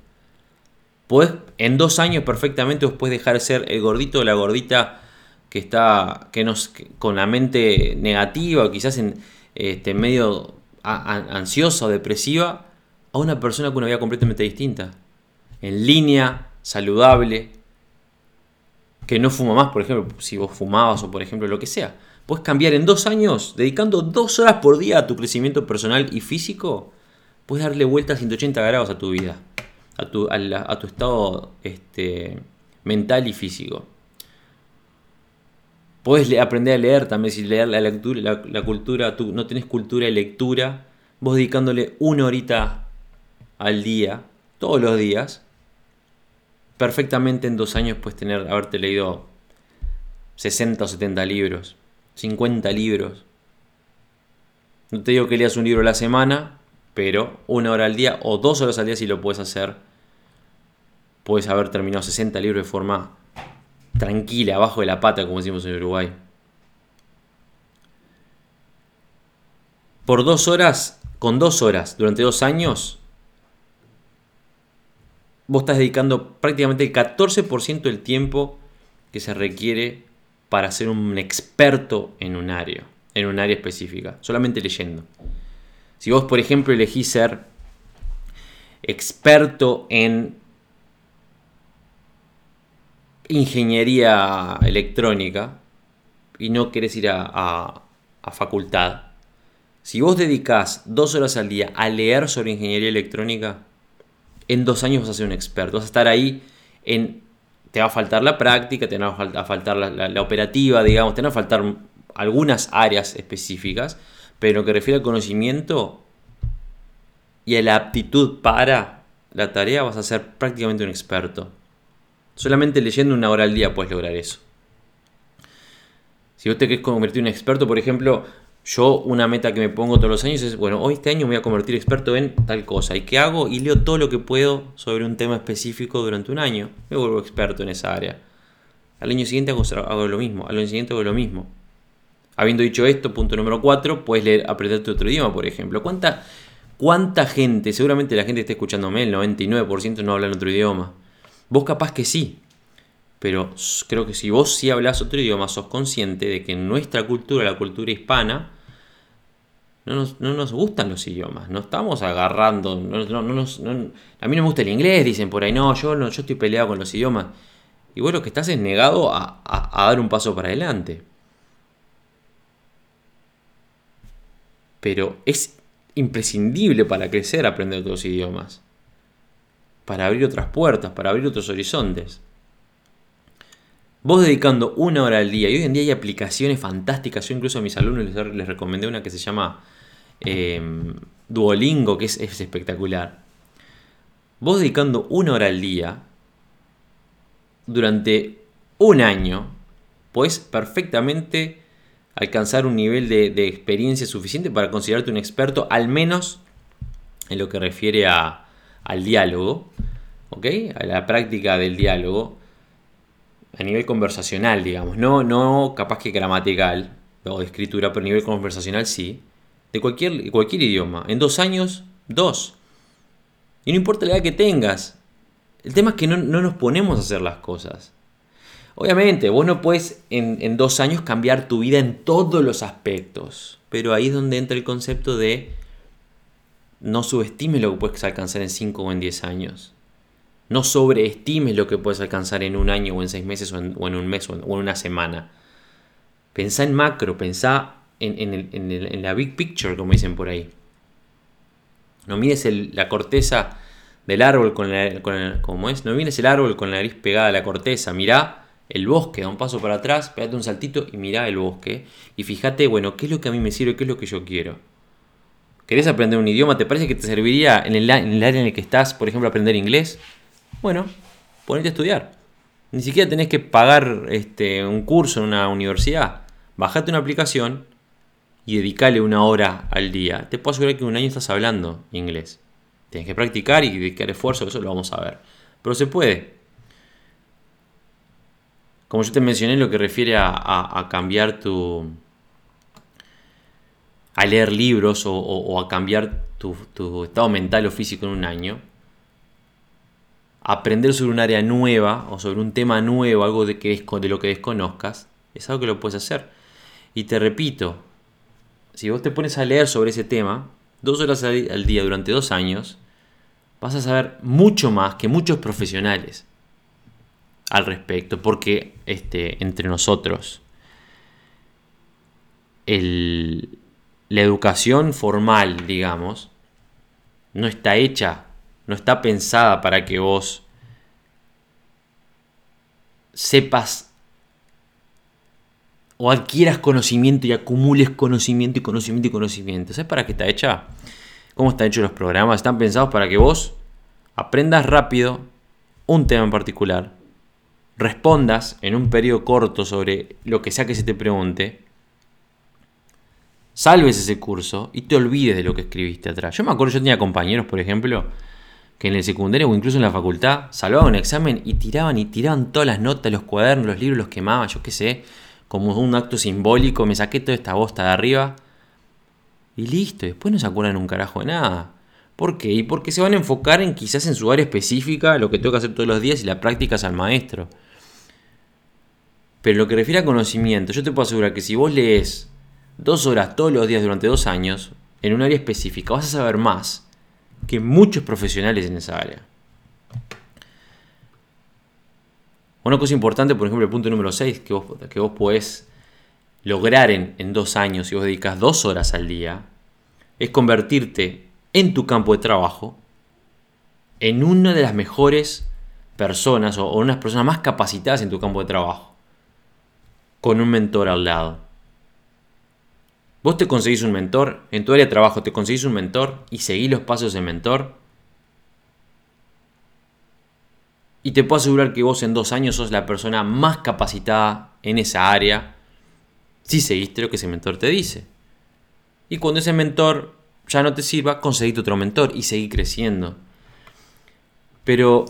Pues en dos años perfectamente vos puedes dejar de ser el gordito o la gordita que está que nos, con la mente negativa, quizás en este, medio ansiosa o depresiva, a una persona con una vida completamente distinta. En línea, saludable, que no fuma más, por ejemplo, si vos fumabas o por ejemplo lo que sea. Puedes cambiar en dos años, dedicando dos horas por día a tu crecimiento personal y físico, puedes darle vuelta a 180 grados a tu vida, a tu, a tu estado este, mental y físico. Puedes aprender a leer también, si leer la, lectura, la, cultura, tú no tenés cultura de lectura, vos dedicándole una horita al día, todos los días, perfectamente en dos años puedes tener, haberte leído 60 o 70 libros. 50 libros. No te digo que leas un libro a la semana, pero una hora al día o dos horas al día si lo puedes hacer. Puedes haber terminado 60 libros de forma tranquila, abajo de la pata, como decimos en Uruguay. Por dos horas, con dos horas, durante dos años, vos estás dedicando prácticamente el 14% del tiempo que se requiere para ser un experto en un área, en un área específica, solamente leyendo. Si vos, por ejemplo, elegís ser experto en ingeniería electrónica y no querés ir a, facultad, si vos dedicás dos horas al día a leer sobre ingeniería electrónica, en dos años vas a ser un experto, vas a estar ahí en te va a faltar la práctica, te va a faltar la, operativa, digamos, te van a faltar algunas áreas específicas, pero en lo que refiere al conocimiento y a la aptitud para la tarea vas a ser prácticamente un experto. Solamente leyendo una hora al día puedes lograr eso. Si vos te querés convertir en un experto, por ejemplo, yo una meta que me pongo todos los años es, bueno, hoy este año me voy a convertir experto en tal cosa. ¿Y qué hago? Y leo todo lo que puedo sobre un tema específico durante un año. Me vuelvo experto en esa área. Al año siguiente hago, lo mismo. Al año siguiente hago lo mismo. Habiendo dicho esto, punto número 4, puedes leer, aprenderte otro idioma, por ejemplo. ¿Cuánta, ¿Cuánta gente, seguramente la gente que está escuchándome, el 99% no habla en otro idioma? Vos capaz que sí, pero creo que si vos sí hablas otro idioma, sos consciente de que en nuestra cultura, la cultura hispana, no nos, gustan los idiomas, no estamos agarrando, a mí no me gusta el inglés, dicen por ahí, no, yo, no, yo estoy peleado con los idiomas. Y vos lo que estás es negado a, dar un paso para adelante. Pero es imprescindible para crecer aprender otros idiomas. Para abrir otras puertas, para abrir otros horizontes. Vos dedicando una hora al día, y hoy en día hay aplicaciones fantásticas, yo incluso a mis alumnos les, recomendé una que se llama Em, Duolingo, que es, espectacular. Vos dedicando una hora al día, durante un año, podés perfectamente alcanzar un nivel de, experiencia suficiente para considerarte un experto, al menos en lo que refiere a, al diálogo, ¿ok? A la práctica del diálogo, a nivel conversacional, digamos, no, no capaz que gramatical o de escritura, pero a nivel conversacional sí de cualquier, cualquier idioma. En dos años, dos. Y no importa la edad que tengas. El tema es que no, nos ponemos a hacer las cosas. Obviamente, vos no puedes en, en, dos años cambiar tu vida en todos los aspectos. Pero ahí es donde entra el concepto de no subestimes lo que puedes alcanzar en cinco o en diez años. No sobreestimes lo que puedes alcanzar en un año o en seis meses o en, un mes o en, una semana. Pensá en macro, pensá en, la big picture, como dicen por ahí. No mires la corteza del árbol con, la, con como es, no vienes el árbol con la nariz pegada a la corteza, mirá el bosque, da un paso para atrás, pegate un saltito y mirá el bosque y fíjate, bueno, qué es lo que a mí me sirve, qué es lo que yo quiero. ¿Querés aprender un idioma? ¿Te parece que te serviría en el, área en el que estás, por ejemplo, aprender inglés? Bueno, ponete a estudiar. Ni siquiera tenés que pagar este, un curso en una universidad. Bajate una aplicación y dedicale una hora al día. Te puedo asegurar que un año estás hablando inglés. Tienes que practicar y dedicar esfuerzo, eso lo vamos a ver. Pero se puede. Como yo te mencioné, lo que refiere a, cambiar tu. A leer libros o, a cambiar tu, estado mental o físico en un año aprender sobre un área nueva o sobre un tema nuevo, algo de, de lo que desconozcas, es algo que lo puedes hacer. Y te repito, si vos te pones a leer sobre ese tema, dos horas al día durante dos años, vas a saber mucho más que muchos profesionales al respecto, porque este, entre nosotros, la educación formal, digamos, no está hecha no está pensada para que vos sepas o adquieras conocimiento y acumules conocimiento y conocimiento y conocimiento. ¿Sabes para qué está hecha? ¿Cómo están hechos los programas? Están pensados para que vos aprendas rápido un tema en particular, respondas en un periodo corto sobre lo que sea que se te pregunte, salves ese curso y te olvides de lo que escribiste atrás. Yo me acuerdo, yo tenía compañeros, por ejemplo, que en el secundario o incluso en la facultad salvaban un examen y tiraban y tiraban todas las notas, los cuadernos, los libros, los quemaban, yo qué sé, como un acto simbólico, me saqué toda esta bosta de arriba y listo, después no se acuerdan un carajo de nada. ¿Por qué? Y porque se van a enfocar en quizás en su área específica, lo que tengo que hacer todos los días y la práctica es al maestro. Pero lo que refiere a conocimiento, yo te puedo asegurar que si vos lees dos horas todos los días durante dos años, en un área específica, vas a saber más que muchos profesionales en esa área. Una cosa importante, por ejemplo, el punto número 6, que vos, que vos podés lograr en, en dos años si vos dedicas dos horas al día, es convertirte en tu campo de trabajo en una de las mejores personas o, o unas personas más capacitadas en tu campo de trabajo, con un mentor al lado. Vos te conseguís un mentor, en tu área de trabajo te conseguís un mentor y seguís los pasos del mentor. Y te puedo asegurar que vos en dos años sos la persona más capacitada en esa área si seguiste lo que ese mentor te dice. Y cuando ese mentor ya no te sirva, conseguiste otro mentor y seguí creciendo. Pero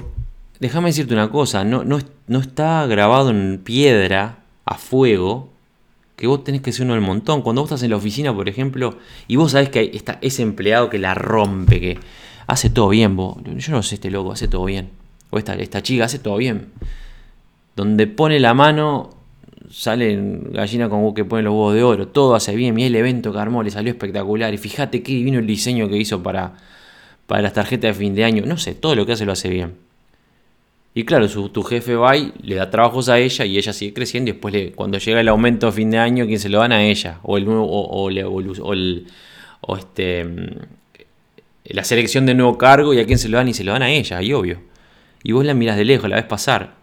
déjame decirte una cosa, no, no, no está grabado en piedra, a fuego, que vos tenés que ser uno del montón. Cuando vos estás en la oficina, por ejemplo, y vos sabés que está ese empleado que la rompe, que hace todo bien, vos. Yo no sé, este loco hace todo bien. O esta, esta chica hace todo bien. Donde pone la mano, sale gallina con que pone los huevos de oro. Todo hace bien. Y el evento que armó le salió espectacular. Y fíjate qué divino el diseño que hizo para, para las tarjetas de fin de año. No sé, todo lo que hace lo hace bien. Y claro, tu jefe va y le da trabajos a ella y ella sigue creciendo y después cuando llega el aumento a fin de año, ¿quién se lo dan a ella? O el nuevo, o este mm, la selección de nuevo cargo y a quién se lo dan y se lo dan a ella, y obvio. Y vos la miras de lejos, la ves pasar.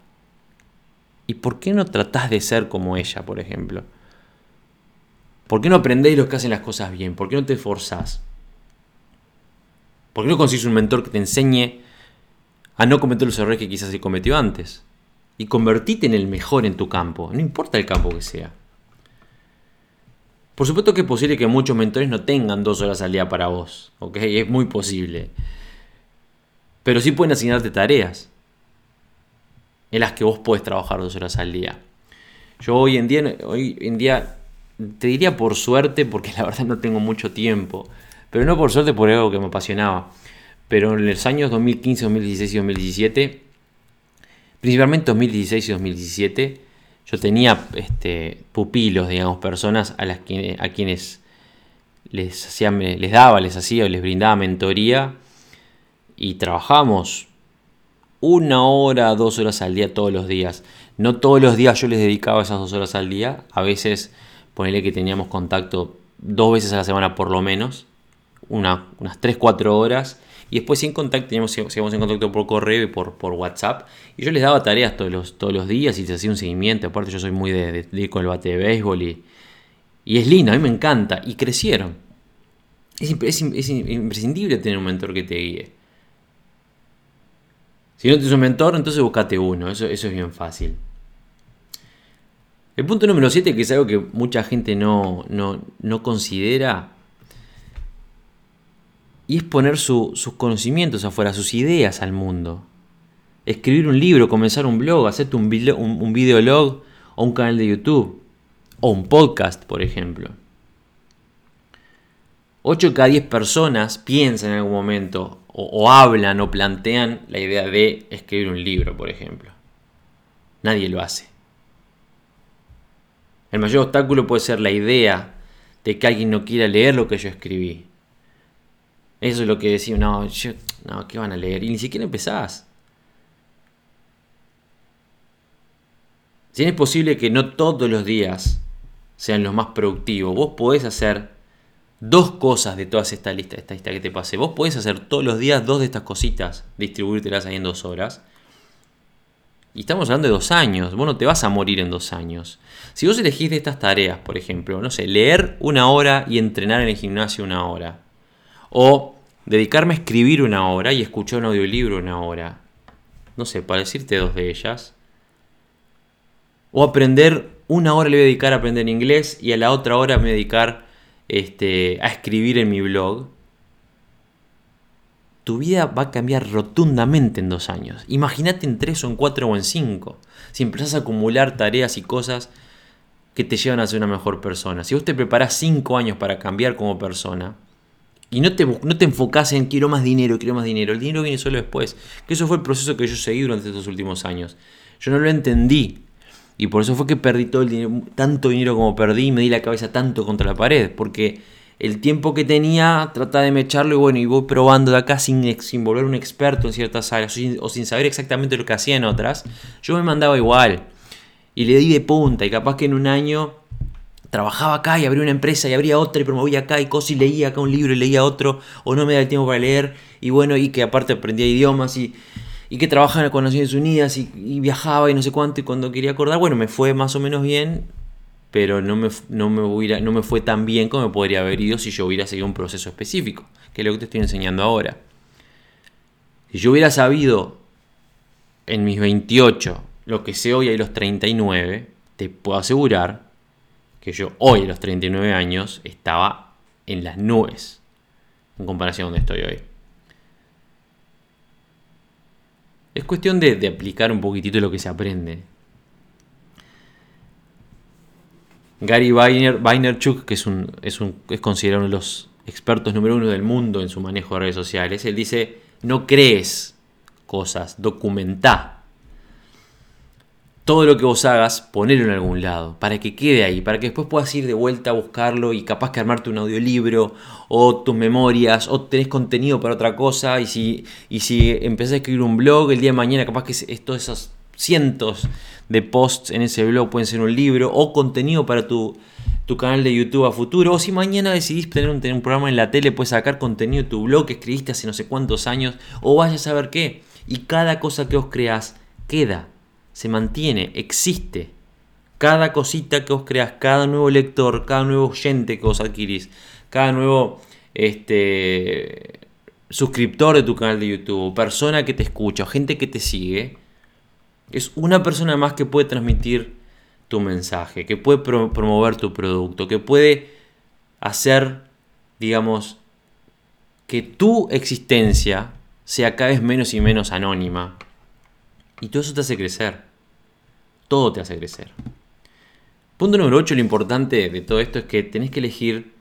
¿Y por qué no tratás de ser como ella, por ejemplo? ¿Por qué no aprendéis los que hacen las cosas bien? ¿Por qué no te esforzás? ¿Por qué no consigues un mentor que te enseñe a no cometer los errores que quizás se cometió antes. Y convertite en el mejor en tu campo, no importa el campo que sea. Por supuesto que es posible que muchos mentores no tengan dos horas al día para vos, ¿ok? Es muy posible. Pero sí pueden asignarte tareas en las que vos puedes trabajar dos horas al día. Yo hoy en día, hoy en día te diría por suerte, porque la verdad no tengo mucho tiempo, pero no por suerte por algo que me apasionaba pero en los años 2015, 2016 y 2017, principalmente 2016 y 2017, yo tenía este, pupilos, digamos, personas a, las que, a quienes les, daba, les hacía o les brindaba mentoría y trabajamos una hora, dos horas al día todos los días. No todos los días yo les dedicaba esas dos horas al día, a veces ponele que teníamos contacto dos veces a la semana por lo menos, unas 3, 4 horas Y después sin contacto, teníamos, en contacto por correo y por, por WhatsApp. Y yo les daba tareas todos los, todos los días y se hacía un seguimiento. Aparte yo soy muy de, de, ir con el bate de béisbol y, y es lindo, a mí me encanta. Y crecieron. Es, es, es, imprescindible tener un mentor que te guíe. Si no tienes un mentor, entonces buscate uno. Eso, eso es bien fácil. El punto número 7, que es algo que mucha gente no, no, considera, y es poner sus conocimientos afuera, sus ideas al mundo. Escribir un libro, comenzar un blog, hacerte un, un videolog o un canal de YouTube. O un podcast, por ejemplo. 8 de cada 10 personas piensan en algún momento o, hablan o plantean la idea de escribir un libro, por ejemplo. Nadie lo hace. El mayor obstáculo puede ser la idea de que alguien no quiera leer lo que yo escribí. Eso es lo que decía, no, no, ¿qué van a leer? Y ni siquiera empezás. Si es posible que no todos los días sean los más productivos, vos podés hacer dos cosas de todas estas listas, esta lista que te pasé. Vos podés hacer todos los días dos de estas cositas, distribuírtelas ahí en dos horas. Y estamos hablando de dos años, vos no te vas a morir en dos años. Si vos elegís de estas tareas, por ejemplo, no sé, leer una hora y entrenar en el gimnasio una hora. O dedicarme a escribir una hora y escuchar un audiolibro una hora. No sé, para decirte dos de ellas. O aprender, una hora le voy a dedicar a aprender inglés y a la otra hora me voy a dedicar este, a escribir en mi blog, tu vida va a cambiar rotundamente en dos años. Imagínate en tres o en cuatro o en cinco. Si empezás a acumular tareas y cosas que te llevan a ser una mejor persona. Si vos te preparás cinco años para cambiar como persona y no te, no te enfocás en quiero más dinero, quiero más dinero, el dinero viene solo después. Que eso fue el proceso que yo seguí durante estos últimos años. Yo no lo entendí y por eso fue que perdí todo el dinero, tanto dinero como perdí y me di la cabeza tanto contra la pared. Porque el tiempo que tenía trataba de echarlo y bueno, y voy probando de acá sin, sin volver un experto en ciertas áreas o sin, saber exactamente lo que hacía en otras. Yo me mandaba igual. Y le di de punta y capaz que en un año trabajaba acá y abría una empresa y abría otra y promovía acá y cosas y leía acá un libro y leía otro o no me da el tiempo para leer y bueno y que aparte aprendía idiomas y y que trabajaba con Naciones Unidas y, viajaba y no sé cuánto y cuando quería acordar, bueno, me fue más o menos bien, pero no me, no me, no me fue tan bien como me podría haber ido si yo hubiera seguido un proceso específico, que es lo que te estoy enseñando ahora. Si yo hubiera sabido en mis 28 lo que sé hoy a los 39, te puedo asegurar que yo hoy a los 39 años estaba en las nubes en comparación a donde estoy hoy. Es cuestión de, aplicar un poquitito lo que se aprende. Gary Vaynerchuk, que es, un, es, un, es considerado uno de los expertos número uno del mundo en su manejo de redes sociales, él dice, no crees cosas, documenta todo lo que vos hagas, ponerlo en algún lado, para que quede ahí, para que después puedas ir de vuelta a buscarlo y capaz que armarte un audiolibro o tus memorias o tenés contenido para otra cosa y si, y si empezás a escribir un blog el día de mañana, capaz que todos esos cientos de posts en ese blog pueden ser un libro o contenido para tu, tu canal de YouTube a futuro. O si mañana decidís tener un, tener un programa en la tele, puedes sacar contenido de tu blog que escribiste hace no sé cuántos años o vayas a saber qué. Y cada cosa que os creas queda se mantiene, existe. Cada cosita que os creas, cada nuevo lector, cada nuevo oyente que os adquirís, cada nuevo este, suscriptor de tu canal de YouTube, persona que te escucha, gente que te sigue, es una persona más que puede transmitir tu mensaje, que puede promover tu producto, que puede hacer, digamos, que tu existencia sea cada vez menos y menos anónima. Y todo eso te hace crecer. Todo te hace crecer. Punto número 8, lo importante de todo esto es que tenés que elegir,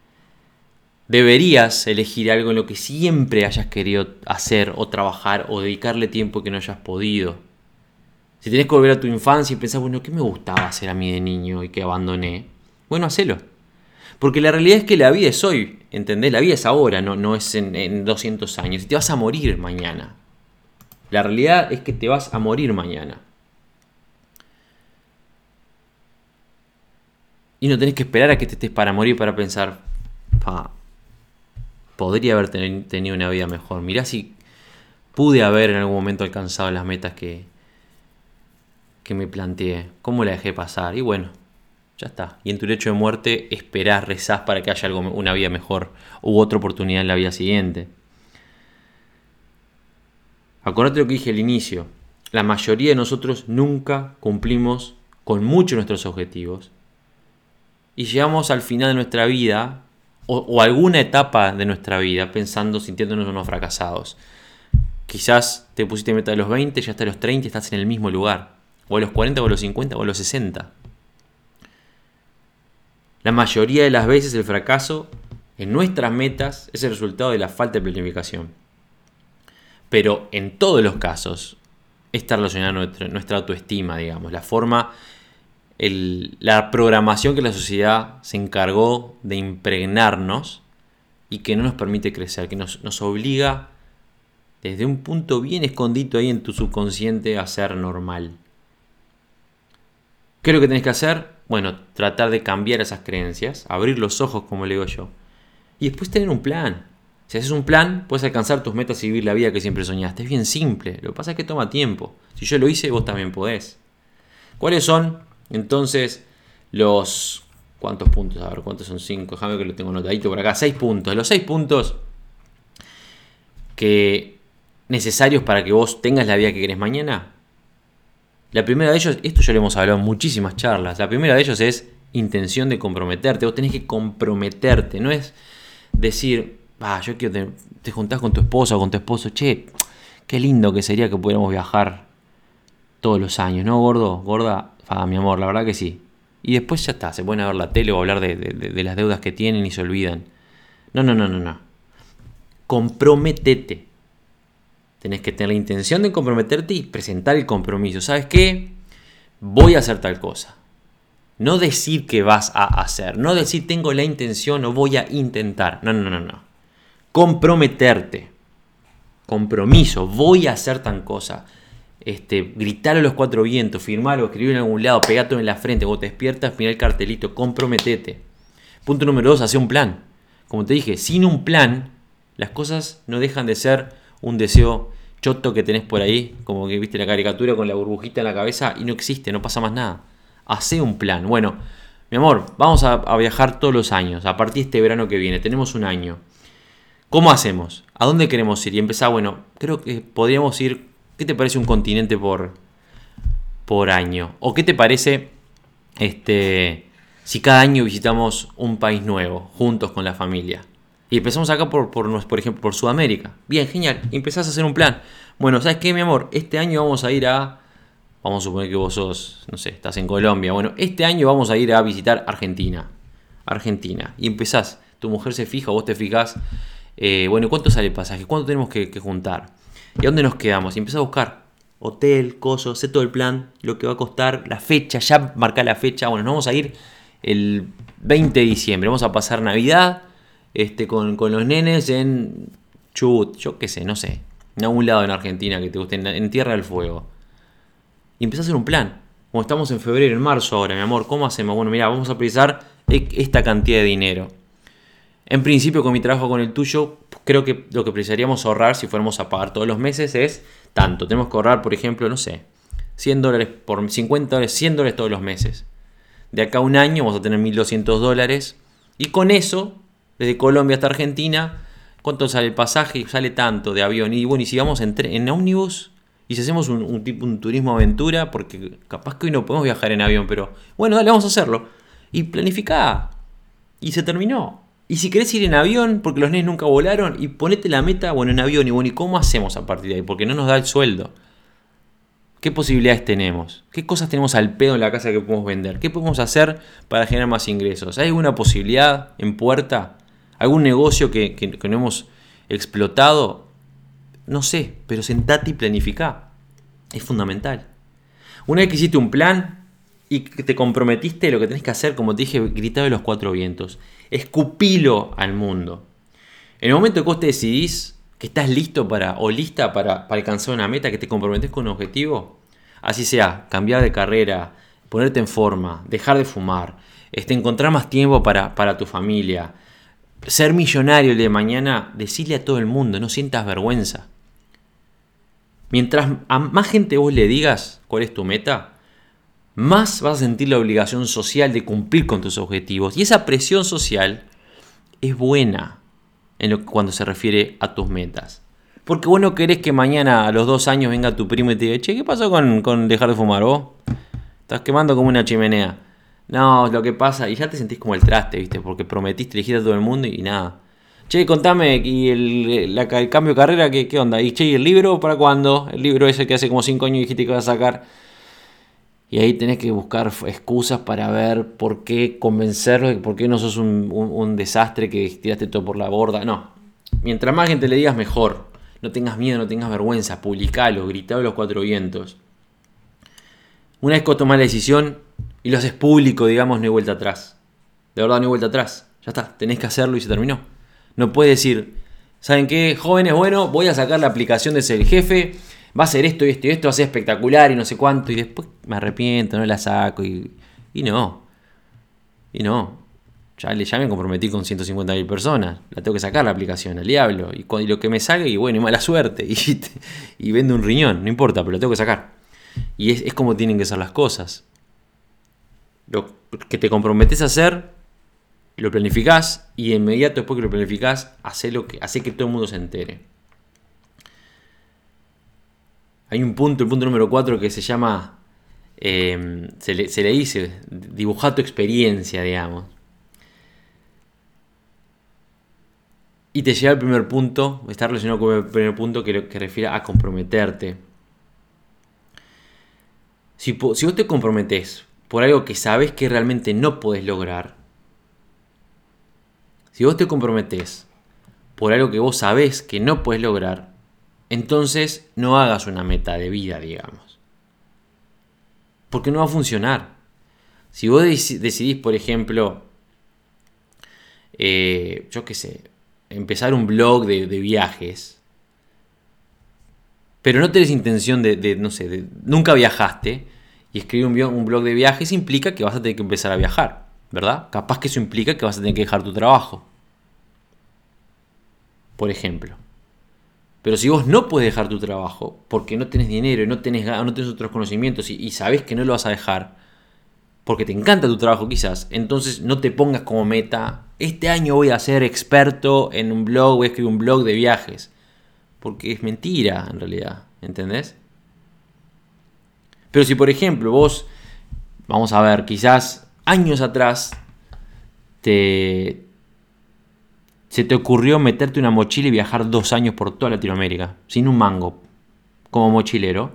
deberías elegir algo en lo que siempre hayas querido hacer o trabajar o dedicarle tiempo que no hayas podido. Si tenés que volver a tu infancia y pensar, bueno, ¿qué me gustaba hacer a mí de niño y que abandoné? Bueno, hacelo. Porque la realidad es que la vida es hoy, ¿entendés? La vida es ahora, no, no es en, en 200 años. Y te vas a morir mañana. La realidad es que te vas a morir mañana. Y no tenés que esperar a que te estés para morir para pensar, podría haber tenido una vida mejor. Mirá si pude haber en algún momento alcanzado las metas que, que me planteé. ¿Cómo la dejé pasar? Y bueno, ya está. Y en tu lecho de muerte esperás, rezás para que haya algo, una vida mejor u otra oportunidad en la vida siguiente. Acordate lo que dije al inicio. La mayoría de nosotros nunca cumplimos con mucho nuestros objetivos. Y llegamos al final de nuestra vida o, alguna etapa de nuestra vida pensando, sintiéndonos unos fracasados. Quizás te pusiste meta de los 20, ya hasta los 30 estás en el mismo lugar. O a los 40, o a los 50, o a los 60. La mayoría de las veces el fracaso en nuestras metas es el resultado de la falta de planificación. Pero en todos los casos está relacionada nuestra, nuestra autoestima, digamos, la forma, la programación que la sociedad se encargó de impregnarnos y que no nos permite crecer, que nos, nos obliga desde un punto bien escondido ahí en tu subconsciente a ser normal. ¿Qué es lo que tenés que hacer? Bueno, tratar de cambiar esas creencias, abrir los ojos, como le digo yo, y después tener un plan. Si haces un plan, puedes alcanzar tus metas y vivir la vida que siempre soñaste. Es bien simple, lo que pasa es que toma tiempo. Si yo lo hice, vos también podés. ¿Cuáles son entonces los... ¿Cuántos puntos? A ver, ¿cuántos son? Cinco. Déjame que lo tengo notadito por acá. Seis puntos. Los seis puntos que necesarios para que vos tengas la vida que querés mañana la primera de ellos, esto ya lo hemos hablado en muchísimas charlas, la primera de ellos es intención de comprometerte, vos tenés que comprometerte, no es decir, ah, yo quiero te, te juntás con tu esposa o con tu esposo, che, qué lindo que sería que pudiéramos viajar todos los años, ¿no, gordo? Gorda, ah, mi amor, la verdad que sí. Y después ya está, se pueden ver la tele o hablar de, de las deudas que tienen y se olvidan. No, no, no, no, no. Comprometete. Tenés que tener la intención de comprometerte y presentar el compromiso. ¿Sabes qué? Voy a hacer tal cosa. No decir que vas a hacer. No decir tengo la intención o voy a intentar. No, no, no, no. Comprometerte. Compromiso. Voy a hacer tal cosa. Este, gritar a los cuatro vientos, firmarlo, escribir en algún lado, pegarlo en la frente, vos te despiertas, mira el cartelito, comprometete. Punto número dos, hace un plan. Como te dije, sin un plan, las cosas no dejan de ser un deseo choto que tenés por ahí, como que viste la caricatura con la burbujita en la cabeza y no existe, no pasa más nada. Hacé un plan. Bueno, mi amor, vamos a, viajar todos los años, a partir de este verano que viene, tenemos un año. ¿Cómo hacemos? ¿A dónde queremos ir? Y empezar, bueno, creo que podríamos ir, ¿qué te parece un continente por, por año? ¿O qué te parece este, si cada año visitamos un país nuevo, juntos con la familia? Y empezamos acá por, por, por ejemplo, por Sudamérica. Bien, genial. empezás a hacer un plan. Bueno, ¿sabes qué, mi amor? Este año vamos a ir a... Vamos a suponer que vos sos, no sé, estás en Colombia. Bueno, este año vamos a ir a visitar Argentina. Argentina. Y empezás. Tu mujer se fija, vos te fijas. Eh, bueno, ¿cuánto sale el pasaje? ¿Cuánto tenemos que, juntar? ¿Y a dónde nos quedamos? Y empezás a buscar hotel, coso, sé todo el plan, lo que va a costar, la fecha, ya marca la fecha. Bueno, nos vamos a ir el 20 de diciembre. Vamos a pasar Navidad este, con, los nenes en Chubut, yo qué sé, no sé, en algún lado en Argentina que te guste, en, Tierra del Fuego. Y empieza a hacer un plan. Como estamos en febrero, en marzo ahora, mi amor, ¿cómo hacemos? Bueno, mira, vamos a precisar e, esta cantidad de dinero. En principio, con mi trabajo con el tuyo, creo que lo que precisaríamos ahorrar si fuéramos a pagar todos los meses es tanto. Tenemos que ahorrar, por ejemplo, no sé, 100 dólares por 50 dólares, 100 dólares todos los meses. De acá a un año vamos a tener 1200 dólares. Y con eso desde Colombia hasta Argentina, ¿cuánto sale el pasaje? Sale tanto de avión. Y bueno, y si vamos en, en ómnibus y si hacemos un, tipo, un turismo aventura, porque capaz que hoy no podemos viajar en avión, pero bueno, dale, vamos a hacerlo. Y planificá. Y se terminó. Y si querés ir en avión, porque los nenes nunca volaron, y ponete la meta, bueno, en avión, y bueno, ¿y cómo hacemos a partir de ahí? Porque no nos da el sueldo. ¿Qué posibilidades tenemos? ¿Qué cosas tenemos al pedo en la casa que podemos vender? ¿Qué podemos hacer para generar más ingresos? ¿Hay alguna posibilidad en puerta? ¿Algún negocio que, no hemos explotado? No sé, pero sentate y planifica. Es fundamental. Una vez que hiciste un plan y que te comprometiste, lo que tenés que hacer, como te dije, gritar de los cuatro vientos. Escupilo al mundo. En el momento que vos te decidís que estás listo para o lista para, alcanzar una meta, que te comprometes con un objetivo, así sea, cambiar de carrera, ponerte en forma, dejar de fumar, este, encontrar más tiempo para, para tu familia, ser millonario el de mañana, decirle a todo el mundo, no sientas vergüenza. Mientras a más gente vos le digas cuál es tu meta, más vas a sentir la obligación social de cumplir con tus objetivos. Y esa presión social es buena cuando se refiere a tus metas. Porque vos no querés que mañana a los dos años venga tu primo y te diga, che, ¿qué pasó con, con dejar de fumar vos? Estás quemando como una chimenea. No, lo que pasa, y ya te sentís como el traste, ¿viste? Porque prometiste elegir a todo el mundo y, nada. Che, contame, ¿y el, cambio de carrera qué, qué onda? ¿Y che, ¿y el libro para cuándo? El libro ese que hace como cinco años dijiste que vas a sacar. Y ahí tenés que buscar excusas para ver por qué convencerlo, por qué no sos un, un desastre que tiraste todo por la borda. No. Mientras más gente le digas, mejor. No tengas miedo, no tengas vergüenza, publicalo, gritalo los cuatro vientos. Una vez que tomas la decisión y lo haces público, digamos, no hay vuelta atrás. De verdad, no hay vuelta atrás. Ya está, tenés que hacerlo y se terminó. No puedes decir, ¿saben qué? Jóvenes, bueno, voy a sacar la aplicación de ser jefe, va a ser esto y esto y esto, va a ser espectacular y no sé cuánto, y después me arrepiento, no la saco y, y no. Y no. Ya, ya me comprometí con 150.000 personas. La tengo que sacar la aplicación, al diablo. Y, lo que me salga, y bueno, y mala suerte. Y, y vende un riñón, no importa, pero lo tengo que sacar. Y es, como tienen que ser las cosas. Lo que te comprometes a hacer, lo planificás y inmediato después que lo planificás, hace, que, hace que todo el mundo se entere. Hay un punto, el punto número 4, que se llama, eh, se, le, dice, dibujar tu experiencia, digamos. Y te lleva al primer punto, está relacionado con el primer punto que, que refiere a comprometerte. Si, vos te comprometes por algo que sabes que realmente no puedes lograr, si vos te comprometes por algo que vos sabés que no puedes lograr, entonces no hagas una meta de vida, digamos. Porque no va a funcionar. Si vos decidís, por ejemplo, eh, yo qué sé, empezar un blog de, viajes, pero no tenés intención de, no sé, nunca viajaste y escribir un, un blog de viajes implica que vas a tener que empezar a viajar, ¿verdad? Capaz que eso implica que vas a tener que dejar tu trabajo, por ejemplo. Pero si vos no puedes dejar tu trabajo porque no tenés dinero y no tenés, no tenés otros conocimientos y, y sabés que no lo vas a dejar, porque te encanta tu trabajo quizás, entonces no te pongas como meta este año voy a ser experto en un blog, voy a escribir un blog de viajes. Porque es mentira, en realidad. ¿Entendés? Pero si, por ejemplo, vos, vamos a ver, quizás años atrás, te, se te ocurrió meterte una mochila y viajar dos años por toda Latinoamérica, sin un mango, como mochilero,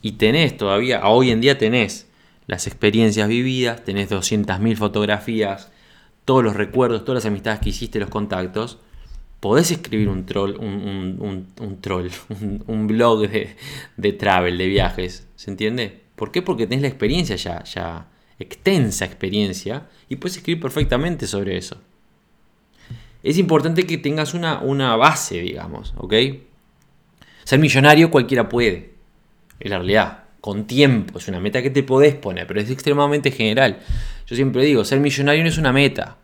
y tenés todavía, hoy en día tenés las experiencias vividas, tenés 200.000 fotografías, todos los recuerdos, todas las amistades que hiciste, los contactos, podés escribir un troll, un, troll, un, blog de, travel, de viajes, ¿se entiende? ¿Por qué? Porque tenés la experiencia ya, ya extensa experiencia, y puedes escribir perfectamente sobre eso. Es importante que tengas una, una base, digamos, ¿ok? Ser millonario cualquiera puede, en la realidad con tiempo, es una meta que te podés poner, pero es extremadamente general. Yo siempre digo, ser millonario no es una meta.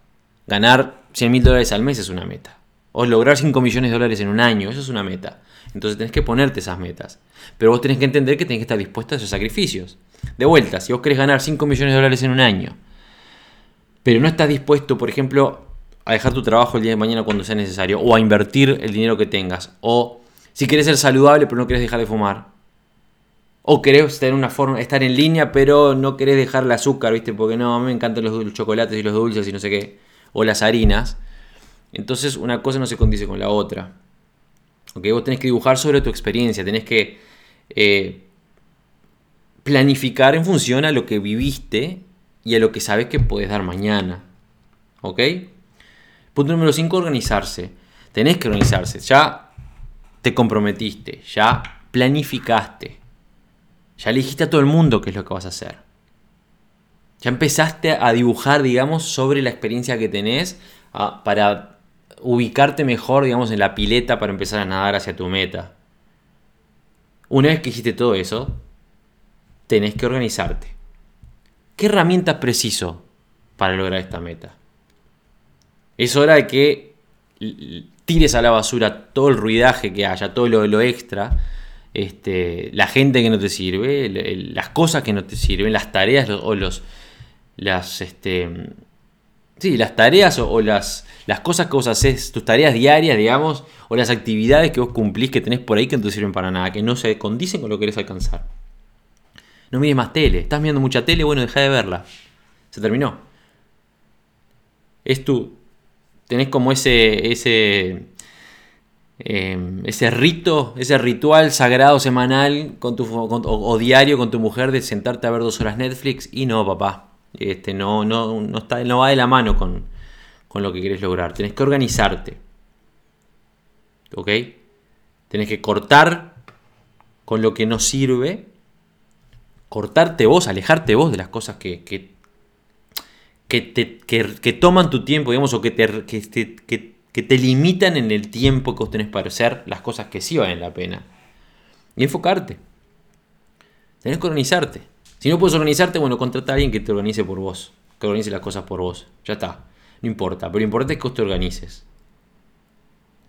Ganar 100 mil dólares al mes es una meta. O lograr 5 millones de dólares en un año, eso es una meta. Entonces tenés que ponerte esas metas. Pero vos tenés que entender que tenés que estar dispuesto a esos sacrificios. De vuelta, si vos querés ganar 5 millones de dólares en un año, pero no estás dispuesto, por ejemplo, a dejar tu trabajo el día de mañana cuando sea necesario, o a invertir el dinero que tengas, o si querés ser saludable pero no querés dejar de fumar, o querés tener una forma, estar en línea, pero no querés dejar el azúcar, ¿viste? Porque no, a mí me encantan los, chocolates y los dulces y no sé qué. O las harinas. Entonces una cosa no se condice con la otra. ¿Ok? Vos tenés que dibujar sobre tu experiencia, tenés que eh, planificar en función a lo que viviste y a lo que sabes que puedes dar mañana. ¿Ok? Punto número 5, organizarse. Tenés que organizarse. Ya te comprometiste, ya planificaste. Ya le dijiste a todo el mundo qué es lo que vas a hacer. Ya empezaste a dibujar, digamos, sobre la experiencia que tenés para ubicarte mejor, digamos, en la pileta para empezar a nadar hacia tu meta. Una vez que hiciste todo eso, tenés que organizarte. ¿Qué herramientas preciso para lograr esta meta? Es hora de que tires a la basura todo el ruidaje que haya, todo lo, extra, este, la gente que no te sirve, las cosas que no te sirven, las tareas o los, las, este, sí, las tareas o, las, las cosas que vos haces, tus tareas diarias, digamos, o las actividades que vos cumplís que tenés por ahí que no te sirven para nada, que no se condicen con lo que querés alcanzar. No mires más tele, estás viendo mucha tele, bueno, deja de verla. Se terminó. Es tu, tenés como ese, ese, em, ese rito, ese ritual sagrado semanal con tu, o, diario con tu mujer de sentarte a ver dos horas Netflix y no, papá, este, no, no, no, está, no va de la mano con, con lo que querés lograr. Tenés que organizarte. ¿Ok? Tenés que cortar con lo que no sirve. Cortarte vos, alejarte vos de las cosas que, que que, te, que, toman tu tiempo, digamos, o que te, que, te limitan en el tiempo que vos tenés para hacer las cosas que sí valen la pena. Y enfocarte. Tenés que organizarte. Si no puedes organizarte, bueno, contrata a alguien que te organice por vos. Que organice las cosas por vos. Ya está. No importa. Pero lo importante es que vos te organices.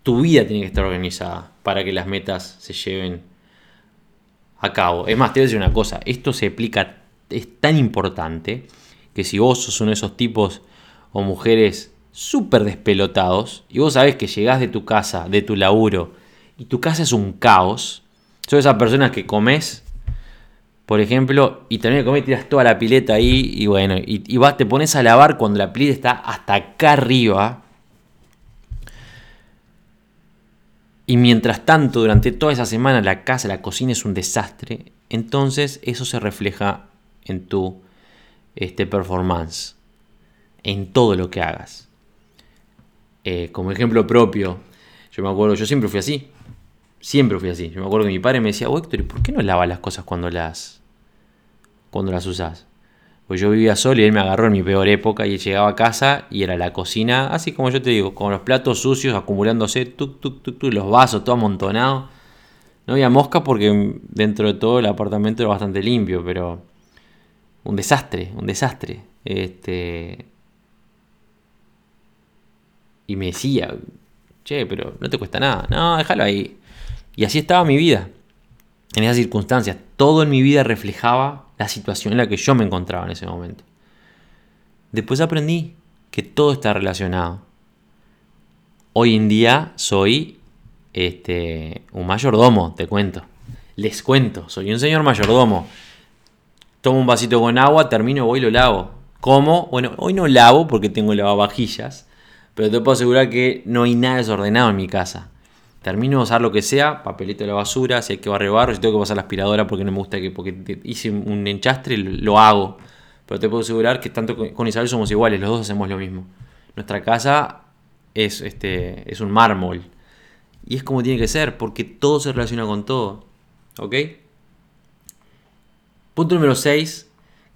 Tu vida tiene que estar organizada para que las metas se lleven a cabo. Es más, te voy a decir una cosa. Esto se aplica, es tan importante que si vos sos uno de esos tipos o mujeres súper despelotados y vos sabés que llegás de tu casa, de tu laburo, y tu casa es un caos, sos esas personas que comes, por ejemplo, y también comes, tiras toda la pileta ahí y bueno, y, vas, te pones a lavar cuando la pileta está hasta acá arriba. Y mientras tanto, durante toda esa semana la casa, la cocina es un desastre, entonces eso se refleja en tu este performance en todo lo que hagas. Eh, como ejemplo propio, yo me acuerdo, yo siempre fui así. Siempre fui así. Yo me acuerdo que mi padre me decía, oh, Héctor, ¿y por qué no lavas las cosas cuando las, cuando las usas? Pues yo vivía solo y él me agarró en mi peor época y llegaba a casa y era la cocina, así como yo te digo, con los platos sucios acumulándose, tuk, tuk, tuk, tuk los vasos todo amontonado. No había mosca porque dentro de todo el apartamento era bastante limpio, pero un desastre, un desastre. Este, y me decía, che, pero no te cuesta nada. No, déjalo ahí. Y así estaba mi vida. En esas circunstancias. Todo en mi vida reflejaba la situación en la que yo me encontraba en ese momento. Después aprendí que todo está relacionado. Hoy en día soy este, un mayordomo, te cuento. Les cuento, soy un señor mayordomo tomo un vasito con agua, termino, voy y lo lavo. ¿Cómo? Bueno, hoy no lavo porque tengo lavavajillas, pero te puedo asegurar que no hay nada desordenado en mi casa. Termino de usar lo que sea, papelito de la basura, si hay que barrer barro, si tengo que pasar la aspiradora porque no me gusta que porque hice un enchastre, lo hago. Pero te puedo asegurar que tanto con Isabel somos iguales, los dos hacemos lo mismo. Nuestra casa es, este, es un mármol. Y es como tiene que ser, porque todo se relaciona con todo. ¿Ok? Punto número 6,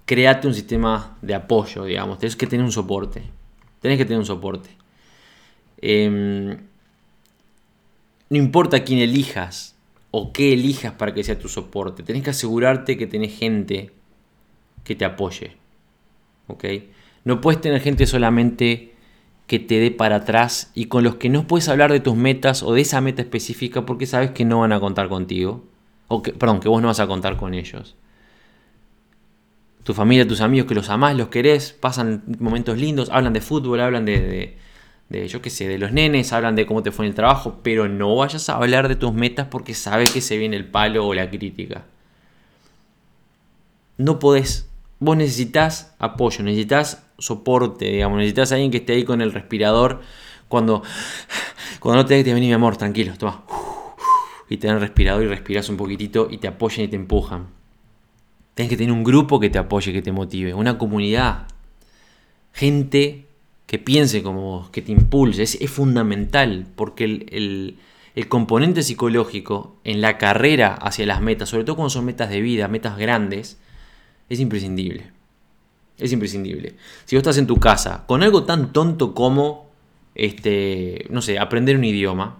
créate un sistema de apoyo, digamos. Tienes que tener un soporte. Tienes que tener un soporte. Em, no importa quién elijas o qué elijas para que sea tu soporte. Tenés que asegurarte que tenés gente que te apoye. ¿Ok? No puedes tener gente solamente que te dé para atrás y con los que no puedes hablar de tus metas o de esa meta específica porque sabes que no van a contar contigo. O que, perdón, que vos no vas a contar con ellos tu familia, tus amigos que los amás, los querés, pasan momentos lindos, hablan de fútbol, hablan de, de, yo qué sé, de los nenes, hablan de cómo te fue en el trabajo, pero no vayas a hablar de tus metas porque sabes que se viene el palo o la crítica. No podés. Vos necesitas apoyo, necesitas soporte, digamos, necesitas alguien que esté ahí con el respirador cuando, cuando no te que venir mi amor, tranquilo, toma. Y te dan respirador y respiras un poquitito y te apoyan y te empujan. Tienes que tener un grupo que te apoye, que te motive, una comunidad, gente que piense como vos, que te impulse. Es, fundamental porque el, componente psicológico en la carrera hacia las metas, sobre todo cuando son metas de vida, metas grandes, es imprescindible. Es imprescindible. Si vos estás en tu casa con algo tan tonto como, este, no sé, aprender un idioma,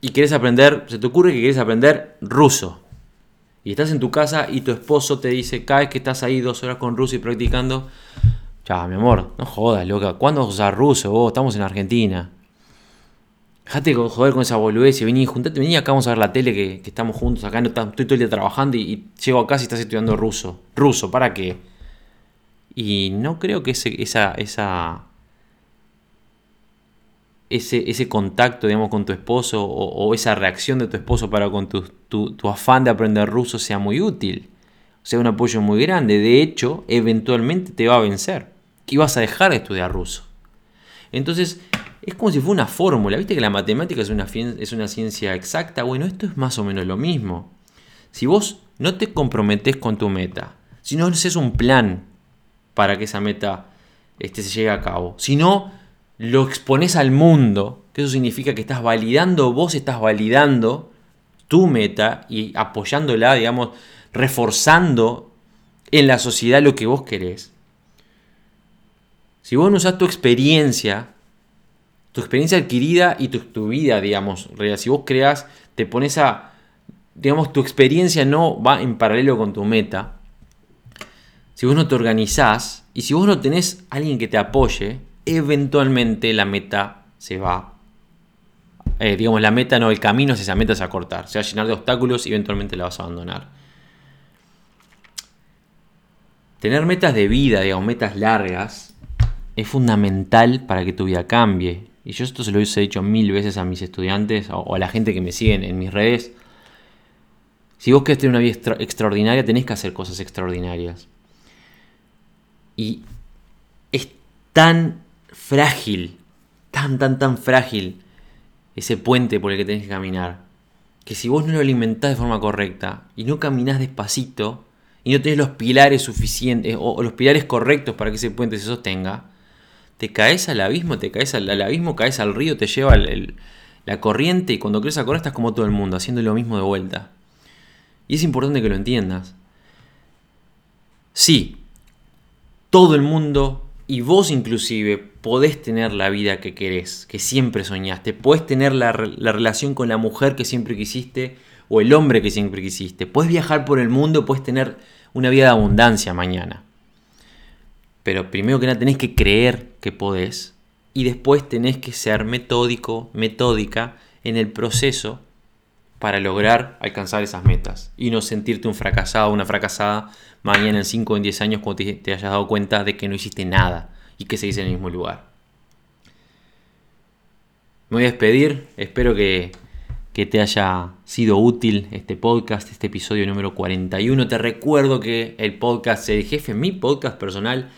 y quieres aprender, se te ocurre que quieres aprender ruso, y estás en tu casa y tu esposo te dice, cada vez que estás ahí dos horas con Rusi practicando, Ya, mi amor, no jodas, loca. ¿Cuándo vas a usar ruso vos? Estamos en Argentina. Dejate de joder con esa boludez y vení, juntate, vení acá, vamos a ver la tele que, estamos juntos acá. No, estoy todo el día trabajando y, llego acá si estás estudiando ruso. Ruso, ¿para qué? Y no creo que ese, esa, ese, ese contacto, digamos, con tu esposo o, esa reacción de tu esposo para con tu, tu, afán de aprender ruso sea muy útil. Sea, un apoyo muy grande. De hecho, eventualmente te va a vencer. Y vas a dejar de estudiar ruso. Entonces, es como si fuera una fórmula. ¿Viste que la matemática es una, es una ciencia exacta? Bueno, esto es más o menos lo mismo. Si vos no te comprometes con tu meta, si no haces un plan para que esa meta este, se llegue a cabo, si no lo expones al mundo, que eso significa que estás validando, vos estás validando tu meta y apoyándola, digamos, reforzando en la sociedad lo que vos querés. Si vos no usás tu experiencia, tu experiencia adquirida y tu, vida, digamos, si vos creas, te pones a, digamos, tu experiencia no va en paralelo con tu meta, si vos no te organizás y si vos no tenés alguien que te apoye, eventualmente la meta se va. Eh, digamos, la meta no, el camino es esa meta es a cortar. Se va a llenar de obstáculos y eventualmente la vas a abandonar. Tener metas de vida, digamos, metas largas, es fundamental para que tu vida cambie. Y yo esto se lo he dicho mil veces a mis estudiantes o a la gente que me siguen en mis redes. Si vos querés tener una vida extraordinaria, tenés que hacer cosas extraordinarias. Y es tan frágil, tan, tan, tan frágil ese puente por el que tenés que caminar, que si vos no lo alimentás de forma correcta y no caminás despacito y no tenés los pilares suficientes o, los pilares correctos para que ese puente se sostenga, te caes al abismo, te caes al, abismo, caes al río, te lleva la corriente y cuando crees a correr estás como todo el mundo, haciendo lo mismo de vuelta. Y es importante que lo entiendas. Sí, todo el mundo y vos inclusive podés tener la vida que querés, que siempre soñaste. Podés tener la, relación con la mujer que siempre quisiste o el hombre que siempre quisiste. Podés viajar por el mundo, podés tener una vida de abundancia mañana. Pero primero que nada tenés que creer que podés y después tenés que ser metódico, metódica en el proceso para lograr alcanzar esas metas y no sentirte un fracasado una fracasada mañana en 5 o en 10 años cuando te, hayas dado cuenta de que no hiciste nada y que seguís en el mismo lugar. Me voy a despedir, espero que, que te haya sido útil este podcast, este episodio número 41. Te recuerdo que el podcast El Jefe, mi podcast personal,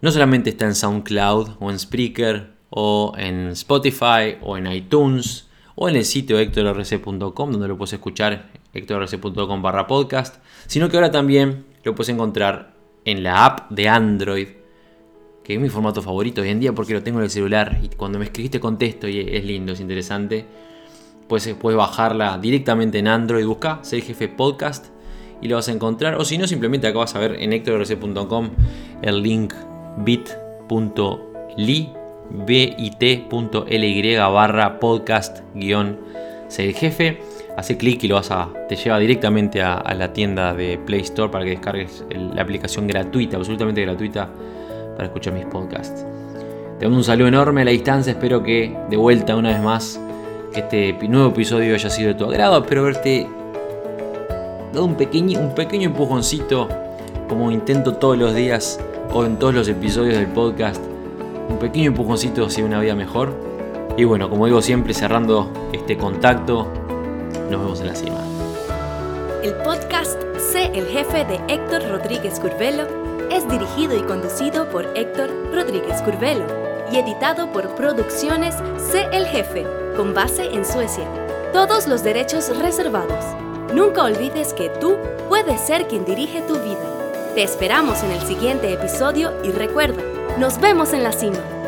no solamente está en SoundCloud o en Spreaker o en Spotify o en iTunes, o en el sitio hectorrc.com donde lo puedes escuchar hectorrc.com barra podcast, sino que ahora también lo puedes encontrar en la app de Android, que es mi formato favorito hoy en día porque lo tengo en el celular y cuando me escribiste contesto y es lindo, es interesante. Puedes, puedes bajarla directamente en Android, busca Ser Jefe Podcast y lo vas a encontrar. O si no, simplemente acá vas a ver en hectorrc.com el link bit.ly bit.ly barra podcast guion ser jefe. Hace clic y lo vas a, te lleva directamente a, la tienda de Play Store para que descargues la aplicación gratuita, absolutamente gratuita, para escuchar mis podcasts. Te mando un saludo enorme a la distancia, espero que de vuelta una vez más este nuevo episodio haya sido de tu agrado, espero verte dado un pequeño, un pequeño empujoncito como intento todos los días o en todos los episodios del podcast un pequeño empujoncito hacia una vida mejor. Y bueno, como digo siempre, cerrando este contacto, nos vemos en la cima. El podcast Sé el jefe de Héctor Rodríguez Curvelo es dirigido y conducido por Héctor Rodríguez Curvelo y editado por Producciones Sé el jefe, con base en Suecia. Todos los derechos reservados. Nunca olvides que tú puedes ser quien dirige tu vida. Te esperamos en el siguiente episodio y recuerda, nos vemos en la cima.